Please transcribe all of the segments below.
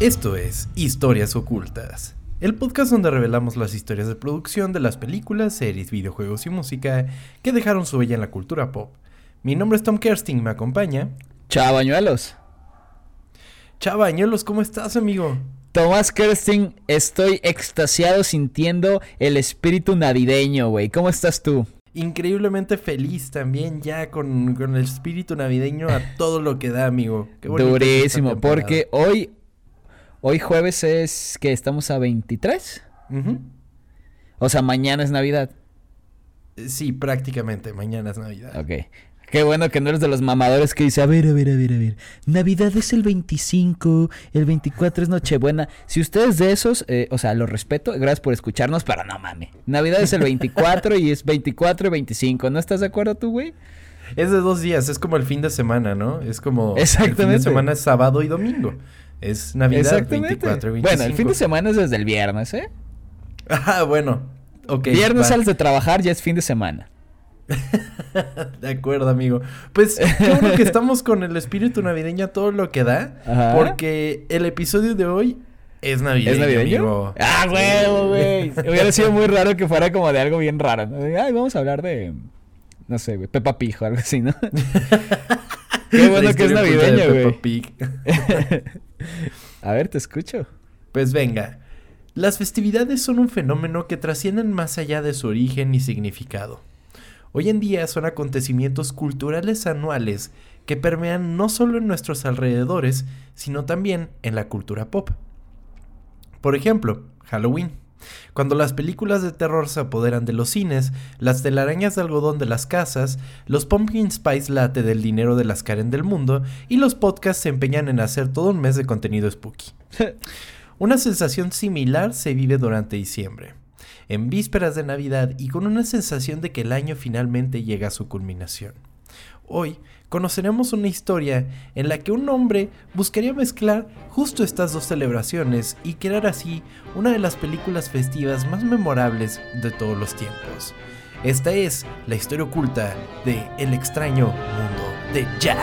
Esto es Historias Ocultas, el podcast donde revelamos las historias de producción de las películas, series, videojuegos y música que dejaron su huella en la cultura pop. Mi nombre es Tom Kersting, me acompaña. Chavañuelos. Chavañuelos, ¿cómo estás, amigo? Tomás Kersting, estoy extasiado sintiendo el espíritu navideño, güey. ¿Cómo estás tú? increíblemente feliz también ya con, el espíritu navideño a todo lo que da, amigo. Durísimo, porque hoy Hoy jueves es que estamos a 23. O sea, mañana es Navidad. Sí, prácticamente, mañana es Navidad. Ok. Qué bueno que no eres de los mamadores que dice, a ver, a ver, a ver, a ver. Navidad es el 25, el 24 es Nochebuena. Si ustedes de esos, eh, o sea, lo respeto, gracias por escucharnos, pero no mames. Navidad es el 24 y es 24 y 25. ¿No estás de acuerdo tú, güey? Es de dos días, es como el fin de semana, ¿no? Es como... Exactamente. El fin de semana es sábado y domingo. Es Navidad 24 25. Bueno, el fin de semana es desde el viernes, ¿eh? Ah, bueno. Ok. Viernes sales de trabajar, ya es fin de semana. de acuerdo, amigo. Pues qué bueno que estamos con el espíritu navideño todo lo que da. Porque el episodio de hoy es navideño. ¿Es navideño? Ah, huevo, güey. Hubiera sido muy raro que fuera como de algo bien raro. Ay, vamos a hablar de. No sé, güey. Pepa Pijo, algo así, ¿no? Qué bueno que es navideño, güey. A ver, te escucho. Pues venga. Las festividades son un fenómeno que trascienden más allá de su origen y significado. Hoy en día son acontecimientos culturales anuales que permean no solo en nuestros alrededores, sino también en la cultura pop. Por ejemplo, Halloween. Cuando las películas de terror se apoderan de los cines, las telarañas de algodón de las casas, los pumpkin spice latte del dinero de las Karen del mundo y los podcasts se empeñan en hacer todo un mes de contenido spooky. una sensación similar se vive durante diciembre, en vísperas de Navidad y con una sensación de que el año finalmente llega a su culminación. Hoy conoceremos una historia en la que un hombre buscaría mezclar justo estas dos celebraciones y crear así una de las películas festivas más memorables de todos los tiempos. Esta es la historia oculta de El extraño mundo de Jack.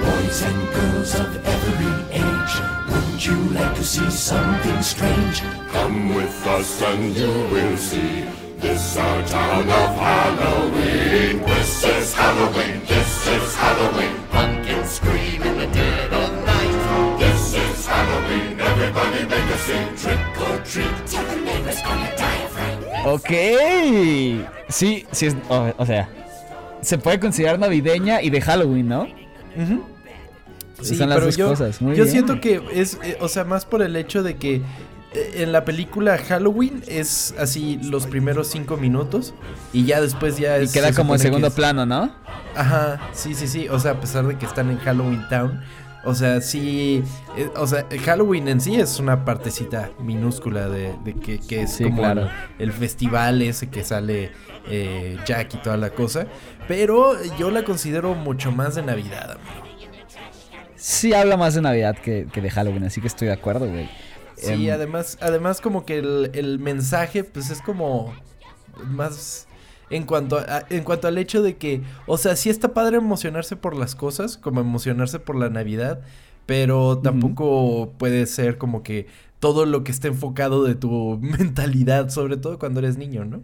Boys and girls of every age, would you like to see something strange? Come with us and you will see. This our town of Halloween. This is Halloween. This is Halloween. Pumpkins scream in the dead of night. This is Halloween. Everybody make a scene. Trick or treat. Tell the neighbors gonna die of rain. Ok. Sí, sí es. Oh, o sea, se puede considerar navideña y de Halloween, ¿no? Uh Sí, Son las dos yo, cosas. Muy yo bien. siento que es, eh, o sea, más por el hecho de que en la película Halloween es así los primeros cinco minutos y ya después ya es, Y queda como en segundo plano, ¿no? Ajá, sí, sí, sí. O sea, a pesar de que están en Halloween Town. O sea, sí. Eh, o sea, Halloween en sí es una partecita minúscula de, que, que, es como el, festival ese que sale eh, Jack y toda la cosa. Pero yo la considero mucho más de Navidad, amigo. Sí, habla más de Navidad que, que de Halloween, así que estoy de acuerdo, güey. Sí, em, además, además como que el, mensaje, pues es como más en cuanto en cuanto al hecho de que, o sea, sí está padre emocionarse por las cosas, como emocionarse por la Navidad, pero tampoco puede ser como que todo lo que esté enfocado de tu mentalidad, sobre todo cuando eres niño, ¿no?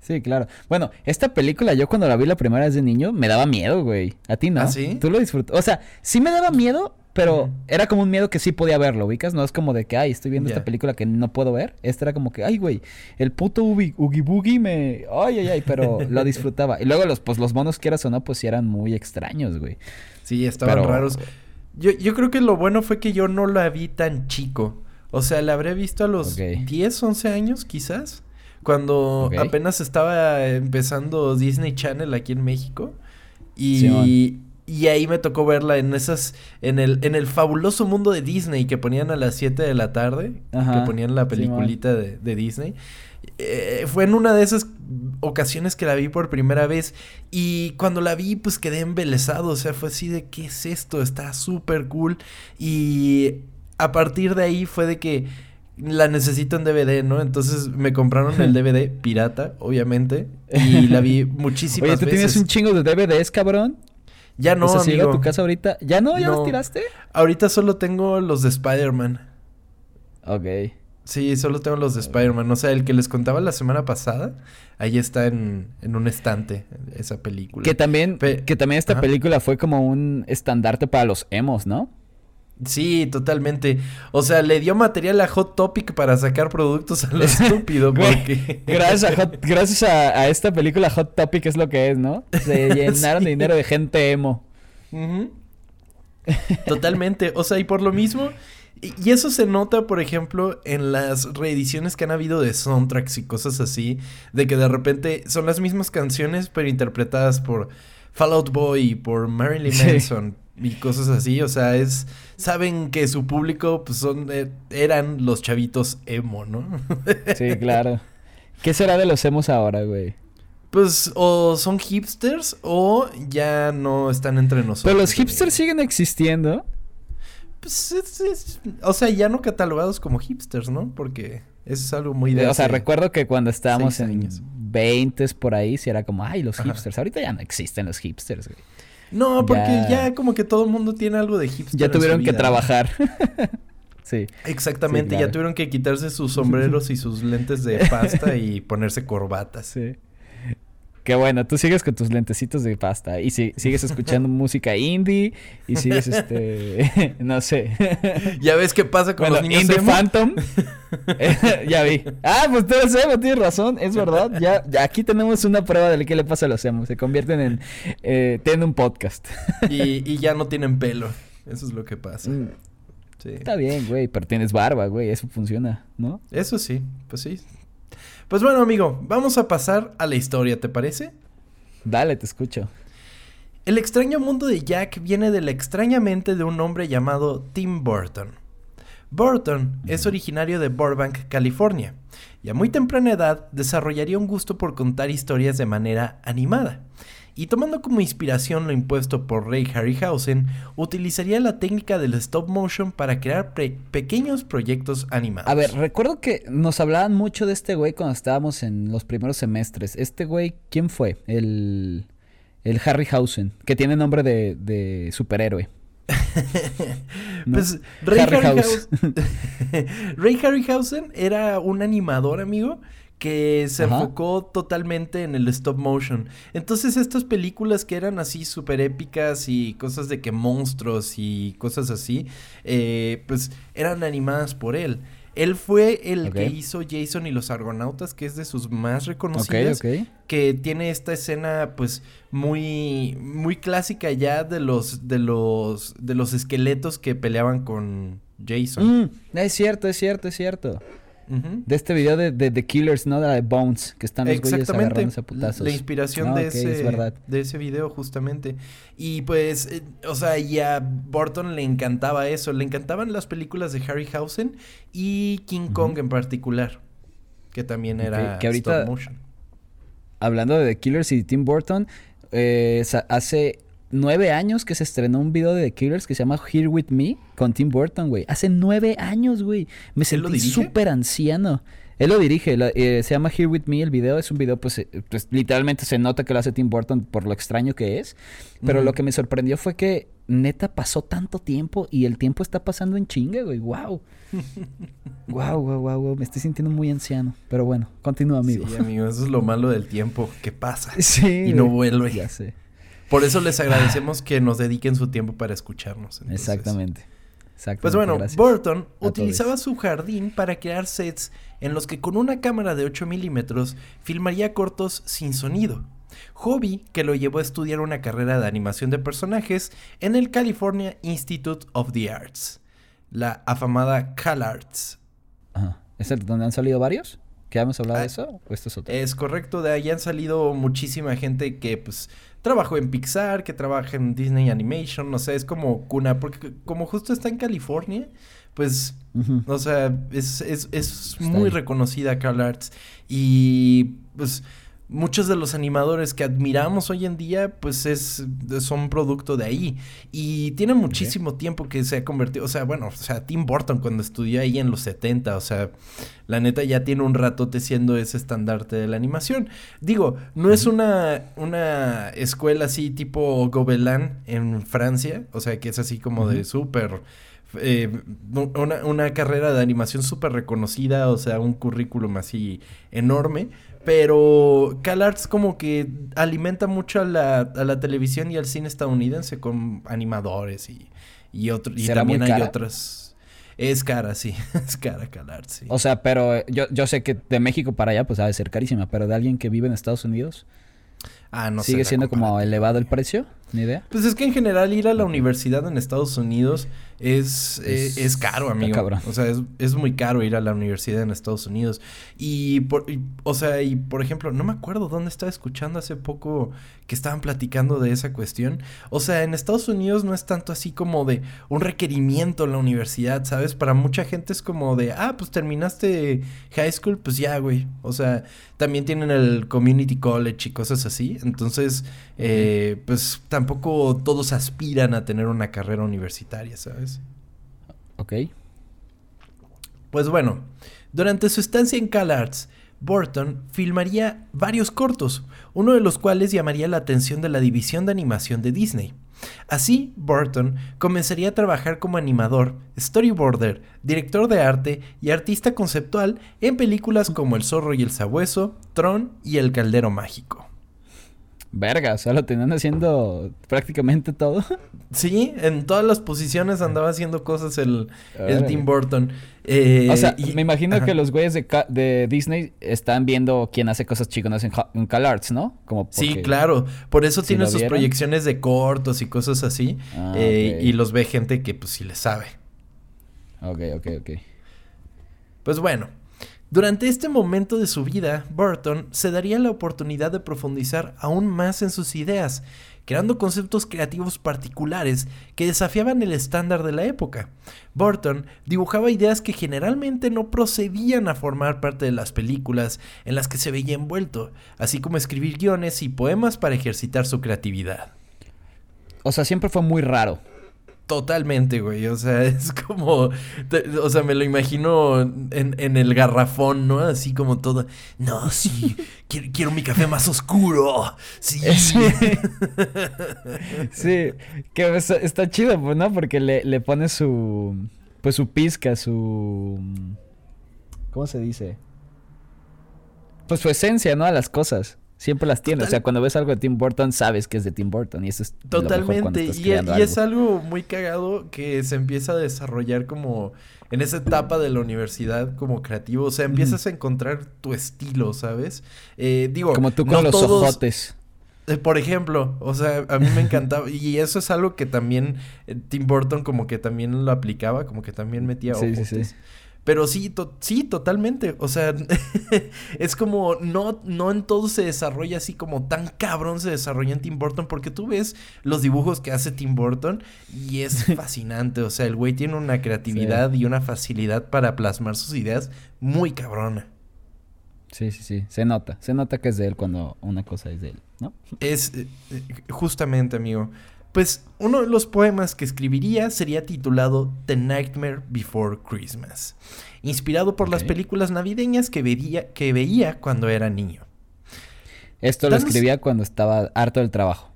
Sí, claro. Bueno, esta película yo cuando la vi la primera vez de niño me daba miedo, güey. ¿A ti no? ¿Ah, sí? Tú lo disfrutas. O sea, sí me daba miedo, pero era como un miedo que sí podía verlo, ¿ubicas? No es como de que, ay, estoy viendo esta película que no puedo ver. Este era como que, ay, güey, el puto Oogie Boogie me... Ay, ay, ay, pero lo disfrutaba. Y luego los, pues, los monos, quieras o no, pues sí eran muy extraños, güey. Sí, estaban raros. Yo, yo creo que lo bueno fue que yo no la vi tan chico. O sea, la habré visto a los 10, 11 años, quizás. Cuando apenas estaba empezando Disney Channel aquí en México. Y... Y ahí me tocó verla en esas, en el, en el fabuloso mundo de Disney que ponían a las 7 de la tarde, que ponían la peliculita de, de, Disney. Eh, fue en una de esas ocasiones que la vi por primera vez y cuando la vi pues quedé embelesado, o sea, fue así de ¿qué es esto? Está súper cool y a partir de ahí fue de que la necesito en DVD, ¿no? Entonces me compraron el DVD pirata, obviamente, y la vi muchísimas Oye, ¿tú tienes un chingo de DVDs, cabrón? Ya no, o sea, si a tu casa ahorita. ¿Ya no? ¿Ya los tiraste? Ahorita solo tengo los de Spider-Man. Ok. Sí, solo tengo los de Spider-Man. O sea, el que les contaba la semana pasada, ahí está en, en un estante, esa película. Que también, Pe- que también esta Ajá. película fue como un estandarte para los emos, ¿no? Sí, totalmente. O sea, le dio material a Hot Topic para sacar productos a lo estúpido, porque... Gracias, a, Hot- gracias a, a esta película Hot Topic es lo que es, ¿no? Se llenaron Sí. de dinero de gente emo. Totalmente. O sea, y por lo mismo. Y, eso se nota, por ejemplo, en las reediciones que han habido de soundtracks y cosas así. De que de repente son las mismas canciones, pero interpretadas por Fall Out Boy y por Marilyn Sí. Y cosas así. O sea, es. Saben que su público, pues son. eh, eran los chavitos emo, ¿no? Sí, claro. ¿Qué será de los emos ahora, güey? Pues o son hipsters o ya no están entre nosotros. Pero los hipsters siguen existiendo. Pues es, es- o sea, ya no catalogados como hipsters, ¿no? Porque eso es algo muy de... O sea, recuerdo que cuando estábamos en años. 20 por ahí, sí era como, ay, los Ajá. hipsters. Ahorita ya no existen los hipsters, güey. No, porque ya- ya... como que todo el mundo tiene algo de hipster. Ya en su tuvieron que trabajar. sí. Exactamente, Sí, claro. ya tuvieron que quitarse sus sombreros y sus lentes de pasta y ponerse corbatas. Sí. Qué bueno, tú sigues con tus lentecitos de pasta y si, sigues escuchando música indie y sigues este no sé. ¿Ya ves qué pasa con bueno, los niños Indie emo? Phantom. Eh, ya vi. Ah, pues tú eres emo, tienes razón, es verdad. Ya, ya aquí tenemos una prueba de qué le pasa a los emos. Se convierten en eh, tienen un podcast. Y, y ya no tienen pelo. Eso es lo que pasa. Mm, Sí. Está bien, güey, pero tienes barba, güey, eso funciona, ¿no? Eso sí, pues sí. Pues bueno, amigo, vamos a pasar a la historia, ¿te parece? Dale, te escucho. El extraño mundo de Jack viene de la extraña mente de un hombre llamado Tim Burton. Burton es originario de Burbank, California, y a muy temprana edad desarrollaría un gusto por contar historias de manera animada. Y tomando como inspiración lo impuesto por Ray Harryhausen, utilizaría la técnica del stop motion para crear pequeños proyectos animados. A ver, recuerdo que nos hablaban mucho de este güey cuando estábamos en los primeros semestres. Este güey, ¿quién fue? El, el Harryhausen, que tiene nombre de, de superhéroe. ¿no? Pues Ray. Harryhausen, Ray Harryhausen era un animador, amigo, que se Ajá. enfocó totalmente en el stop motion. Entonces estas películas que eran así súper épicas y cosas de que monstruos y cosas así, eh, pues eran animadas por él. Él fue el que hizo Jason y los Argonautas, que es de sus más reconocidas que tiene esta escena pues muy muy clásica ya de los de los de los esqueletos que peleaban con Jason. Mm, es cierto, es cierto, es cierto. De este video de, de The Killers, ¿no? De la de Bones, que están los güeyes agarrándose a putazos. La inspiración Ah, de ese es verdad. de ese video justamente. Y pues eh, o sea, y a Burton le encantaba eso, le encantaban las películas de Harryhausen y King. Kong en particular, que también era que ahorita- stop motion. Hablando de The Killers y Tim Burton, eh, hace nueve años que se estrenó un video de The Killers que se llama Here With Me con Tim Burton, güey. Hace nueve años, güey. Me ¿Él lo sentí súper anciano. Él lo dirige, la- eh, se llama Here With Me el video, es un video pues, eh, pues, literalmente se nota que lo hace Tim Burton por lo extraño que es, pero lo que me sorprendió fue que neta pasó tanto tiempo y el tiempo está pasando en chinga, güey, wow. wow, wow, wow, wow, me estoy sintiendo muy anciano, pero bueno, continúa, amigo. Sí, amigo, eso es lo malo del tiempo, que pasa Sí, y no vuelve. Ya sé. Por eso les agradecemos que nos dediquen su tiempo para escucharnos. entonces. Exactamente. Exactamente. Pues bueno, gracias. Burton a utilizaba todos. su jardín para crear sets en los que con una cámara de 8 milímetros filmaría cortos sin sonido. Hobby que lo llevó a estudiar una carrera de animación de personajes en el California Institute of the Arts, la afamada CalArts. Ajá. ¿Es el donde han salido varios? ¿Que hemos hablado Ah, de eso? ¿O esto es otro? Es correcto, de ahí han salido muchísima gente que pues trabajó en Pixar, que trabaja en Disney Animation, no sé, es como cuna, porque como justo está en California, pues. O sea, es, es, es muy ahí. reconocida Carl Arts. Y pues muchos de los animadores que admiramos hoy en día, pues es, son producto de ahí. Y tiene muchísimo tiempo que se ha convertido. O sea, bueno, o sea, Tim Burton cuando estudió ahí en los 70, o sea, la neta ya tiene un ratote siendo ese estandarte de la animación. Digo, no es una, una escuela así tipo Gobelin en Francia, o sea, que es así como de súper eh, una, una, carrera de animación súper reconocida, o sea, un currículum así enorme. Pero CalArts como que alimenta mucho a la, a la televisión y al cine estadounidense con animadores y, y, otro, y también hay otras. Es cara, sí. Es cara CalArts, sí. O sea, pero yo, yo sé que de México para allá pues ha de ser carísima, pero de alguien que vive en Estados Unidos... Ah, no ¿Sigue siendo como elevado el precio? ¿Ni idea? Pues es que en general ir a la universidad en Estados Unidos es, eh, es, caro, amigo. O sea, es, es, muy caro ir a la universidad en Estados Unidos. Y, por, o sea, y por ejemplo, no me acuerdo dónde estaba escuchando hace poco que estaban platicando de esa cuestión. O sea, en Estados Unidos no es tanto así como de un requerimiento en la universidad, ¿sabes? Para mucha gente es como de, ah, pues terminaste high school, pues ya, güey. O sea, también tienen el community college y cosas así. Entonces, eh, pues tampoco todos aspiran a tener una carrera universitaria, ¿sabes? Ok. Pues bueno, durante su estancia en CalArts, Burton filmaría varios cortos, uno de los cuales llamaría la atención de la división de animación de Disney. Así, Burton comenzaría a trabajar como animador, storyboarder, director de arte y artista conceptual en películas como El zorro y el sabueso, Tron y El caldero mágico. Verga, o sea, lo tenían haciendo prácticamente todo. Sí, en todas las posiciones andaba haciendo cosas el, el Tim Burton. Eh, o sea, me imagino que los güeyes de, de, Disney están viendo quién hace cosas chiconas en, en CalArts, ¿no? Como sí, claro. Por eso tiene sus proyecciones de cortos y cosas así. Ah, eh, y los ve gente que pues sí le sabe. Ok, ok, ok. Pues bueno, durante este momento de su vida, Burton se daría la oportunidad de profundizar aún más en sus ideas, creando conceptos creativos particulares que desafiaban el estándar de la época. Burton dibujaba ideas que generalmente no procedían a formar parte de las películas en las que se veía envuelto, así como escribir guiones y poemas para ejercitar su creatividad. O sea, siempre fue muy raro. Totalmente, güey. O sea, es como. o sea, me lo imagino en, en, el garrafón, ¿no? Así como todo. No, sí. quiero, mi café más oscuro. Sí. Sí. Que está, chido, pues, ¿no? Porque le, le pone su. Pues su pizca, su. ¿Cómo se dice? Pues su esencia, ¿no? A las cosas siempre las tiene. O sea, cuando ves algo de Tim Burton, sabes que es de Tim Burton. Y eso es Totalmente. y, es algo muy cagado que se empieza a desarrollar como en esa etapa de la universidad como creativo. O sea, empiezas a encontrar tu estilo, ¿sabes? Eh, digo, como tú con los ojotes. Eh, por ejemplo, o sea, a mí me encantaba. y eso es algo que también eh, Tim Burton como que también lo aplicaba, como que también metía sí, Sí, sí. Pero sí, sí, totalmente. O sea, es como no, no en todo se desarrolla así como tan cabrón se desarrolla en Tim Burton, porque tú ves los dibujos que hace Tim Burton y es fascinante. O sea, el güey tiene una creatividad y una facilidad para plasmar sus ideas muy cabrona. Sí, sí, sí. Se nota. Se nota que es de él cuando una cosa es de él, ¿no? Es eh, eh, justamente, amigo. Pues uno de los poemas que escribiría sería titulado The Nightmare Before Christmas, inspirado por las películas navideñas que veía, que veía cuando era niño. Esto lo escribía cuando estaba harto del trabajo.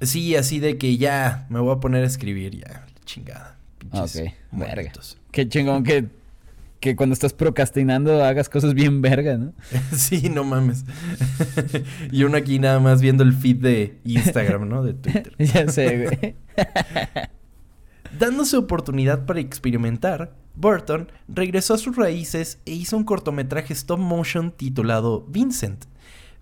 Sí, así de que ya me voy a poner a escribir, ya, chingada. Ok, verga. Qué chingón que que cuando estás procrastinando hagas cosas bien verga, ¿no? sí, no mames. y uno aquí nada más viendo el feed de Instagram, ¿no? De Twitter. ya sé, güey. Dándose oportunidad para experimentar, Burton regresó a sus raíces e hizo un cortometraje stop motion titulado Vincent.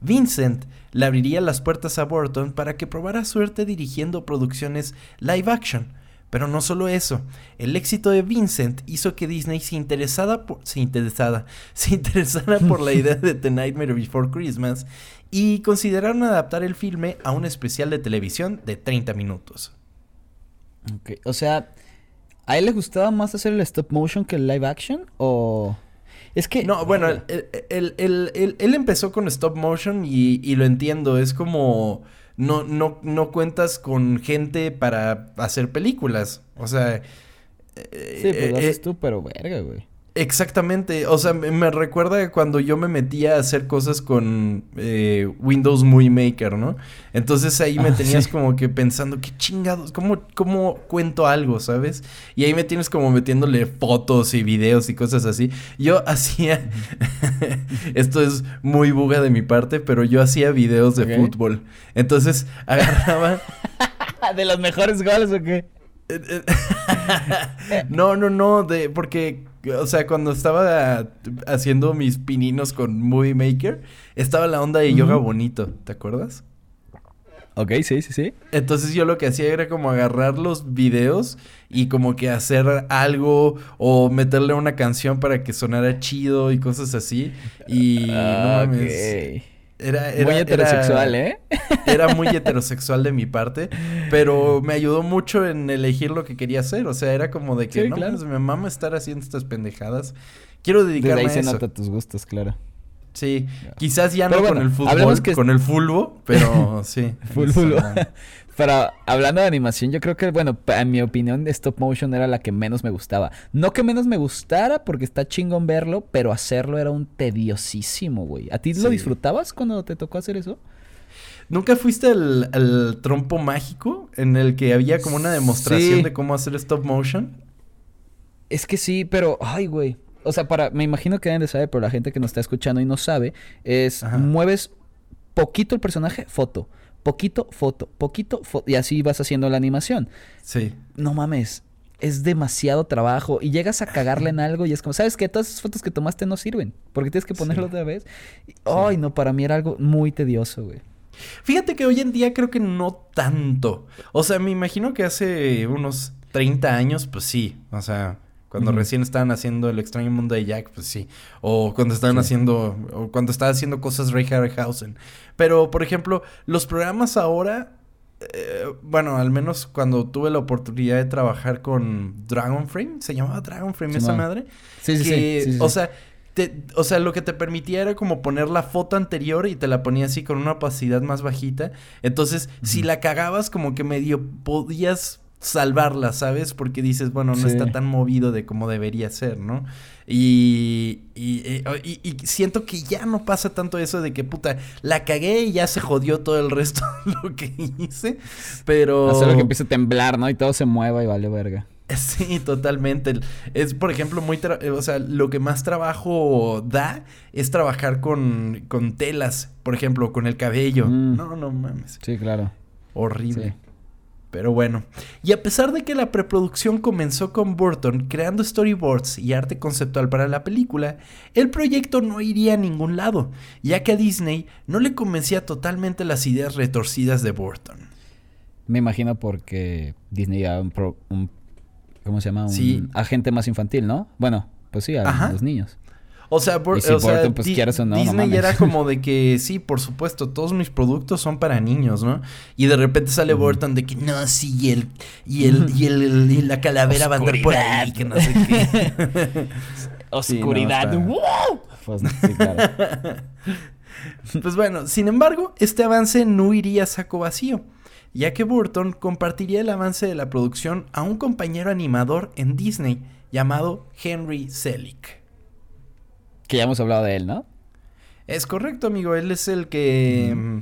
Vincent le abriría las puertas a Burton para que probara suerte dirigiendo producciones live action pero no solo eso, el éxito de Vincent hizo que Disney se interesara por, se interesara, se interesara por la idea de The Nightmare Before Christmas y consideraron adaptar el filme a un especial de televisión de 30 minutos. Ok, o sea, ¿a él le gustaba más hacer el stop motion que el live action? ¿O...? Es que... No, bueno, él, empezó con stop motion y, y lo entiendo, es como no, no, no cuentas con gente para hacer películas. O sea. sí, pues lo haces tú, pero verga, güey. Exactamente, o sea, me, recuerda cuando yo me metía a hacer cosas con eh, Windows Movie Maker, ¿no? Entonces ahí me Ah, tenías sí. como que pensando, qué chingados, ¿cómo, ¿cómo cuento algo, sabes? Y ahí me tienes como metiéndole fotos y videos y cosas así. Yo hacía, esto es muy buga de mi parte, pero yo hacía videos de fútbol. Entonces agarraba... ¿De los mejores goles o qué? no, no, no, de, porque, o sea, cuando estaba haciendo mis pininos con Movie Maker, estaba la onda de yoga bonito, ¿te acuerdas? Ok, sí, sí, sí. Entonces yo lo que hacía era como agarrar los videos y como que hacer algo o meterle una canción para que sonara chido y cosas así. Y no Ah, mames. Era, era, Muy heterosexual, era- ¿eh? Era muy heterosexual de mi parte, pero me ayudó mucho en elegir lo que quería hacer. O sea, era como de que Sí, no claro. mames, me mama estar haciendo estas pendejadas. Quiero Desde dedicarme ahí a se eso. nota tus gustos, claro. Sí, quizás ya no Pero con bueno, el fútbol, que- con el fulbo, pero sí. ¿no? Pero hablando de animación, yo creo que, bueno, en mi opinión, stop motion era la que menos me gustaba. No que menos me gustara, porque está chingón verlo, pero hacerlo era un tediosísimo, güey. ¿A ti lo Sí. disfrutabas cuando te tocó hacer eso? ¿Nunca fuiste al, al trompo mágico en el que había como una demostración Sí. de cómo hacer stop motion? Es que sí, pero, ay, güey. O sea, para, me imagino que deben de saber, pero la gente que nos está escuchando y no sabe, es Ajá. mueves poquito el personaje, foto. Poquito, foto. Poquito, foto. Y así vas haciendo la animación. Sí. no mames, es demasiado trabajo y llegas a cagarle en algo y es como, ¿sabes qué? Todas esas fotos que tomaste no sirven porque tienes que ponerlo Sí. otra vez. Ay, no, para mí era algo muy tedioso, güey. Fíjate que hoy en día creo que no tanto. O sea, me imagino que hace unos 30 años, pues sí. O sea, cuando recién estaban haciendo El extraño mundo de Jack, pues sí. O cuando estaban Sí. haciendo, o cuando estaba haciendo cosas Ray Harryhausen. Pero, por ejemplo, los programas ahora, eh, bueno, al menos cuando tuve la oportunidad de trabajar con Dragonframe, se llamaba Dragonframe esa Simón. madre. Sí, sí, que, sí. O sea, te- o sea, lo que te permitía era como poner la foto anterior y te la ponía así con una opacidad más bajita. Entonces, si la cagabas, como que medio podías salvarla, ¿sabes? Porque dices, bueno, no Sí. está tan movido de como debería ser, ¿no? Y, y, eh, y- y siento que ya no pasa tanto eso de que, puta, la cagué y ya se jodió todo el resto de lo que hice. Pero... Hacer que empiece a temblar, ¿no? Y todo se mueva y vale verga. Sí, totalmente. Es, por ejemplo, muy... tra- eh, o sea, lo que más trabajo da es trabajar con, con telas, por ejemplo, con el cabello. Mm. No, no mames. Sí, claro. Horrible. Sí. Pero bueno. Y a pesar de que la preproducción comenzó con Burton creando storyboards y arte conceptual para la película, el proyecto no iría a ningún lado, ya que a Disney no le convencía totalmente las ideas retorcidas de Burton. Me imagino porque Disney era un, pro- un- ¿cómo se llama? Un Sí. agente más infantil, ¿no? Bueno, pues sí, a Ajá. los niños. O sea, Bur- Y si o sea, Burton, pues, Di- quieras o no, no Disney era como de que sí, por supuesto, todos mis productos son para niños, ¿no? Y de repente sale. Burton de que no, sí, y el y el y el y la calavera va a andar por ahí, que no sé qué. Oscuridad. Sí, no, está- ¡Wow! Pues sí, claro. pues bueno, sin embargo, este avance no iría a saco vacío, ya que Burton compartiría el avance de la producción a un compañero animador en Disney llamado Henry Selick. Que ya hemos hablado de él, ¿no? Es correcto, amigo. Él es el que mm,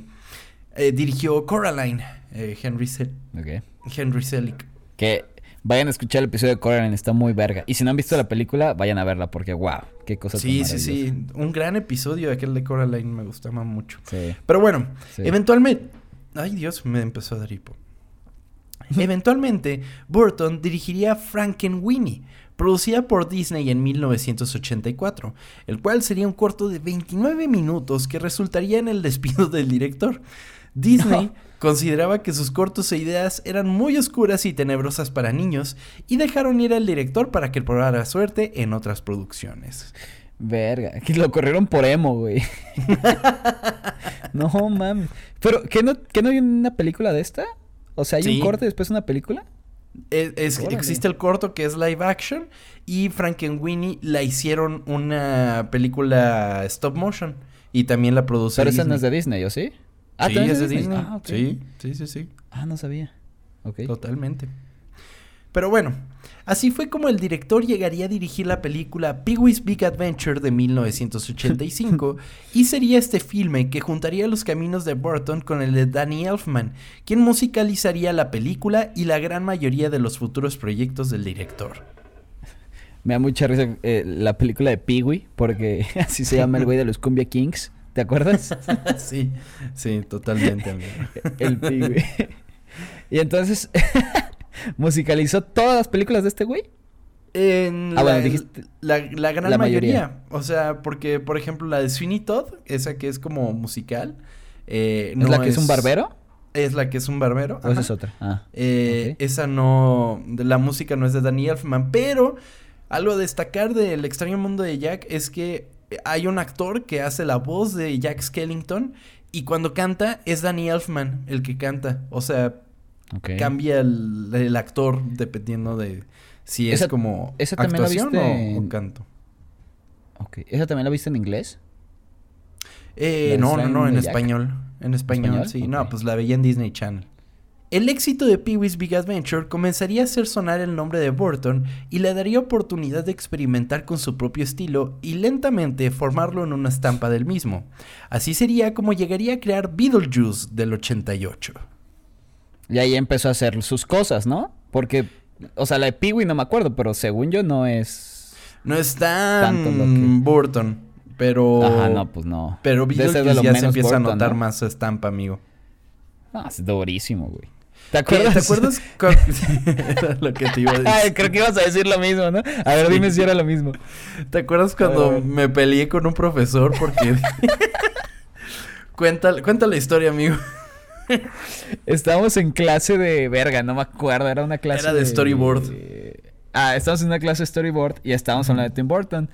eh, dirigió Coraline, eh, Henry, Se- Ok. Henry Selick. Que vayan a escuchar el episodio de Coraline, está muy verga. Y si no han visto la película, vayan a verla porque wow, qué cosa tan Sí, sí, sí. Un gran episodio aquel de Coraline me gustaba mucho. Sí. Pero bueno, Sí. eventualmente... Ay, Dios, me empezó a dar hipo. Eventualmente, Burton dirigiría Frankenweenie, producida por Disney en 1984, el cual sería un corto de 29 minutos que resultaría en el despido del director. Disney No. consideraba que sus cortos e ideas eran muy oscuras y tenebrosas para niños y dejaron ir al director para que probara suerte en otras producciones. Verga, que lo corrieron por emo, güey. no mames. Pero, ¿qué no, ¿qué no hay una película de esta? O sea, ¿hay Sí. un corte y después una película? Es, es- existe el corto que es live action y Frankenweenie la hicieron una película stop motion y también la produce Pero esa Disney. no es de Disney, ¿o sí? Ah, sí, ¿también es de Disney. Ah, ok. Sí, sí, sí, sí. Ah, no sabía. Ok. Totalmente. Pero bueno, así fue como el director llegaría a dirigir la película Pee-wee's Big Adventure de 1985 y sería este filme que juntaría los caminos de Burton con el de Danny Elfman, quien musicalizaría la película y la gran mayoría de los futuros proyectos del director. Me da mucha risa eh, la película de Pee-wee, porque así se llama el güey de los Cumbia Kings. ¿Te acuerdas? sí, sí, totalmente, amigo. el Pee-wee. y entonces, ¿musicalizó todas las películas de este güey? En ah, la, bueno, dijiste la, gran mayoría. O sea, porque, por ejemplo, la de Sweeney Todd, esa que es como musical. Eh, ¿Es la que es... un barbero? Es la que es un barbero. O esa es otra. Ah, eh, Esa no. La música no es de Danny Elfman, pero algo a destacar del extraño mundo de Jack es que hay un actor que hace la voz de Jack Skellington y cuando canta es Danny Elfman el que canta. O sea, cambia el, actor dependiendo de si es como ¿esa actuación o, canto. Ok. ¿Esa también la viste en inglés? Eh, no, no, no, en español. En español, sí. No, pues la veía en Disney Channel. El éxito de Pee-wee's Big Adventure comenzaría a hacer sonar el nombre de Burton y le daría oportunidad de experimentar con su propio estilo y lentamente formarlo en una estampa del mismo. Así sería como llegaría a crear Beetlejuice del 88. Y ahí empezó a hacer sus cosas, ¿no? Porque, o sea, la de Pee-wee no me acuerdo, pero según yo no es... No es tan Burton, pero... Ajá, no, pues no. Pero Beetlejuice ya se empieza a notar más su estampa, amigo. Ah, es durísimo, güey. ¿Te acuerdas? ¿Te acuerdas? lo que te iba a decir. creo que ibas a decir lo mismo, ¿no? A ver, dime si era lo mismo. ¿Te acuerdas cuando me peleé con un profesor porque... cuenta, cuenta la historia, amigo. Estábamos en clase de verga, no me acuerdo, era una clase Era de, storyboard. Ah, estábamos en una clase de storyboard y estábamos hablando de Tim Burton.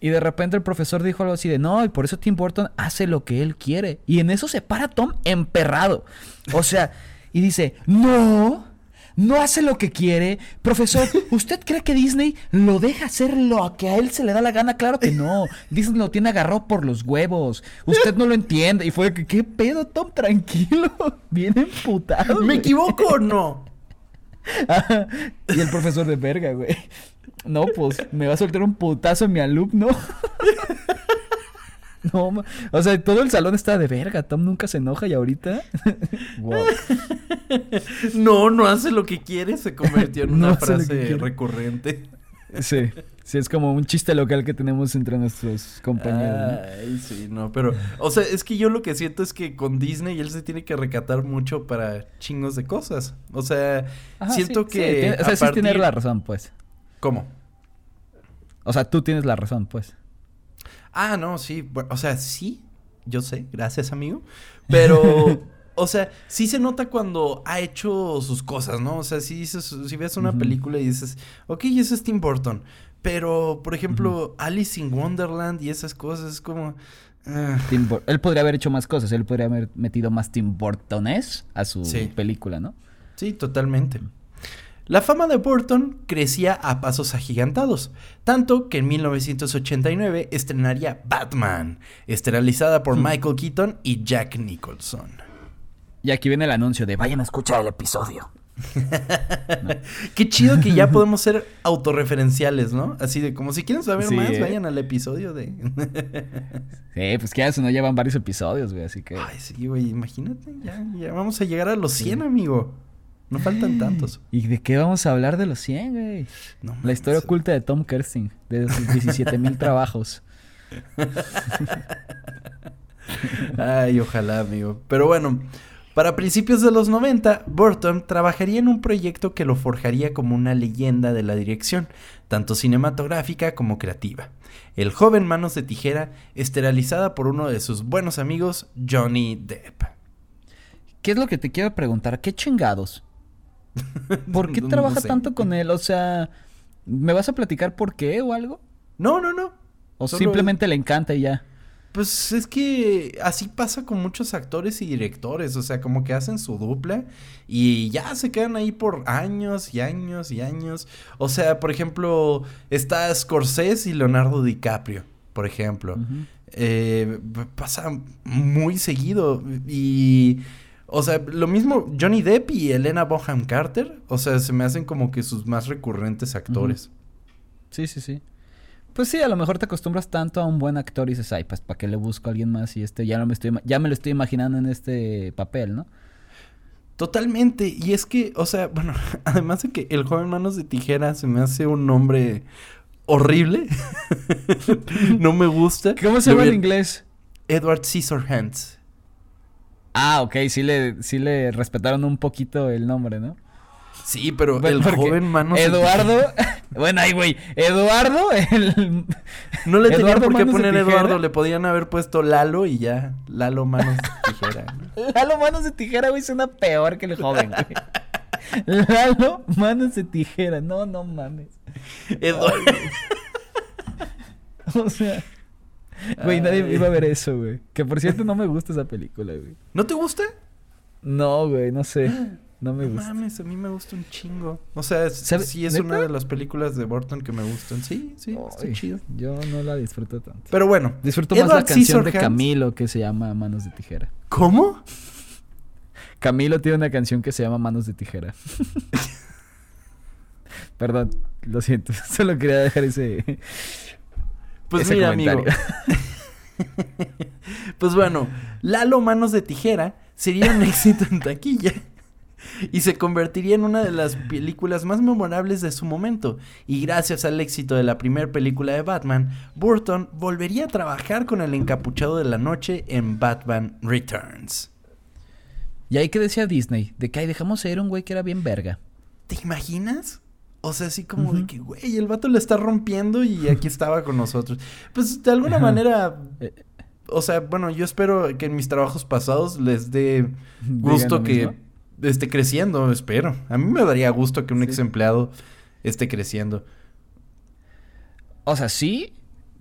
Y de repente el profesor dijo algo así de, no, y por eso Tim Burton hace lo que él quiere. Y en eso se para Tom emperrado. O sea, y dice, no, no hace lo que quiere. Profesor, ¿usted cree que Disney lo deja hacer lo que a él se le da la gana? Claro que no. Disney lo tiene agarrado por los huevos. Usted no lo entiende. Y fue que, ¿qué pedo, Tom? Tranquilo. Bien emputado. ¿Me equivoco o no? y el profesor de verga, güey. No, pues me va a soltar un putazo en mi alumno. No, o sea, todo el salón está de verga. Tom nunca se enoja y ahorita. No, no hace lo que quiere. Se convirtió en una frase recurrente. Sí, sí, es como un chiste local que tenemos entre nuestros compañeros. Ay, sí, no, pero, o sea, es que yo lo que siento es que con Disney él se tiene que recatar mucho para chingos de cosas. O sea, siento que. o sea, sí tiene la razón, pues. ¿Cómo? O sea, tú tienes la razón, pues. Ah, no, sí. o sea, sí. Yo sé, gracias, amigo. Pero, o sea, sí se nota cuando ha hecho sus cosas, ¿no? O sea, si dices, si ves una película y dices, ok, eso es Tim Burton. Pero, por ejemplo, Alice in Wonderland y esas cosas es como. Ah. él podría haber hecho más cosas, él podría haber metido más Tim Burtones a su película, ¿no? Sí, totalmente. La fama de Burton crecía a pasos agigantados, tanto que en 1989 estrenaría Batman, esterilizada por hmm. Michael Keaton y Jack Nicholson. Y aquí viene el anuncio de vayan a escuchar el episodio. Qué chido que ya podemos ser autorreferenciales, ¿no? Así de como si quieren saber más, ¿eh? vayan al episodio de. sí, pues que ya se nos llevan varios episodios, güey, así que. Ay, sí, güey, imagínate, ya, ya vamos a llegar a los 100, amigo. No faltan tantos. ¿Y de qué vamos a hablar de los 100, güey? la historia oculta de Tom Kersting, de sus 17 mil trabajos. Ay, ojalá, amigo. Pero bueno, para principios de los 90, Burton trabajaría en un proyecto que lo forjaría como una leyenda de la dirección, tanto cinematográfica como creativa. El joven Manos de Tijera, esterilizada por uno de sus buenos amigos, Johnny Depp. ¿Qué es lo que te quiero preguntar? ¿Qué chingados? ¿Por qué trabaja tanto con él? O sea, ¿me vas a platicar por qué o algo? No, no, no. O simplemente le encanta y ya. Pues es que así pasa con muchos actores y directores, o sea, como que hacen su dupla y ya se quedan ahí por años y años y años. O sea, por ejemplo, está Scorsese y Leonardo DiCaprio, por ejemplo. Eh, pasa muy seguido y O sea, lo mismo Johnny Depp y Elena Bonham Carter. O sea, se me hacen como que sus más recurrentes actores. Sí, sí, sí. Pues sí, a lo mejor te acostumbras tanto a un buen actor y dices, ay, pues ¿para qué le busco a alguien más? Y este ya no me estoy ya me lo estoy imaginando en este papel, ¿no? Totalmente. Y es que, o sea, bueno, además de que el joven Manos de Tijera se me hace un nombre horrible. no me gusta. ¿Cómo se llama en inglés? Edward Scissorhands. Ah, ok, sí le, sí le respetaron un poquito el nombre, ¿no? Sí, pero el joven Manos Eduardo. bueno, ahí, güey. Eduardo, el. No le tenían por qué poner Eduardo, le podían haber puesto Lalo y ya. Lalo Manos de Tijera. Lalo Manos de Tijera, güey, suena peor que el joven, güey. Lalo Manos de Tijera. No, no mames. Eduardo. o sea. Güey, nadie iba a ver eso, güey. Que por cierto no me gusta esa película, güey. ¿No te gusta? No, güey, no sé. No me gusta. Mames, a mí me gusta un chingo. O sea, sí es una de las películas de Burton que me gustan. Sí, sí, está chido. Yo no la disfruto tanto. Pero bueno. Disfruto más la canción de Camilo que se llama Manos de Tijera. ¿Cómo? Camilo tiene una canción que se llama Manos de Tijera. Perdón, lo siento. Solo quería dejar ese. Pues mira, amigo. pues bueno, Lalo Manos de Tijera sería un éxito en taquilla y se convertiría en una de las películas más memorables de su momento. Y gracias al éxito de la primera película de Batman, Burton volvería a trabajar con el encapuchado de la noche en Batman Returns. ¿Y ahí qué decía Disney? De que ahí dejamos ser un güey que era bien verga. ¿Te imaginas? O sea, así como de que, güey, el vato le está rompiendo y aquí estaba con nosotros. Pues de alguna manera, eh, o sea, bueno, yo espero que en mis trabajos pasados les dé gusto que esté creciendo, espero. A mí me daría gusto que un ex empleado esté creciendo. O sea, sí,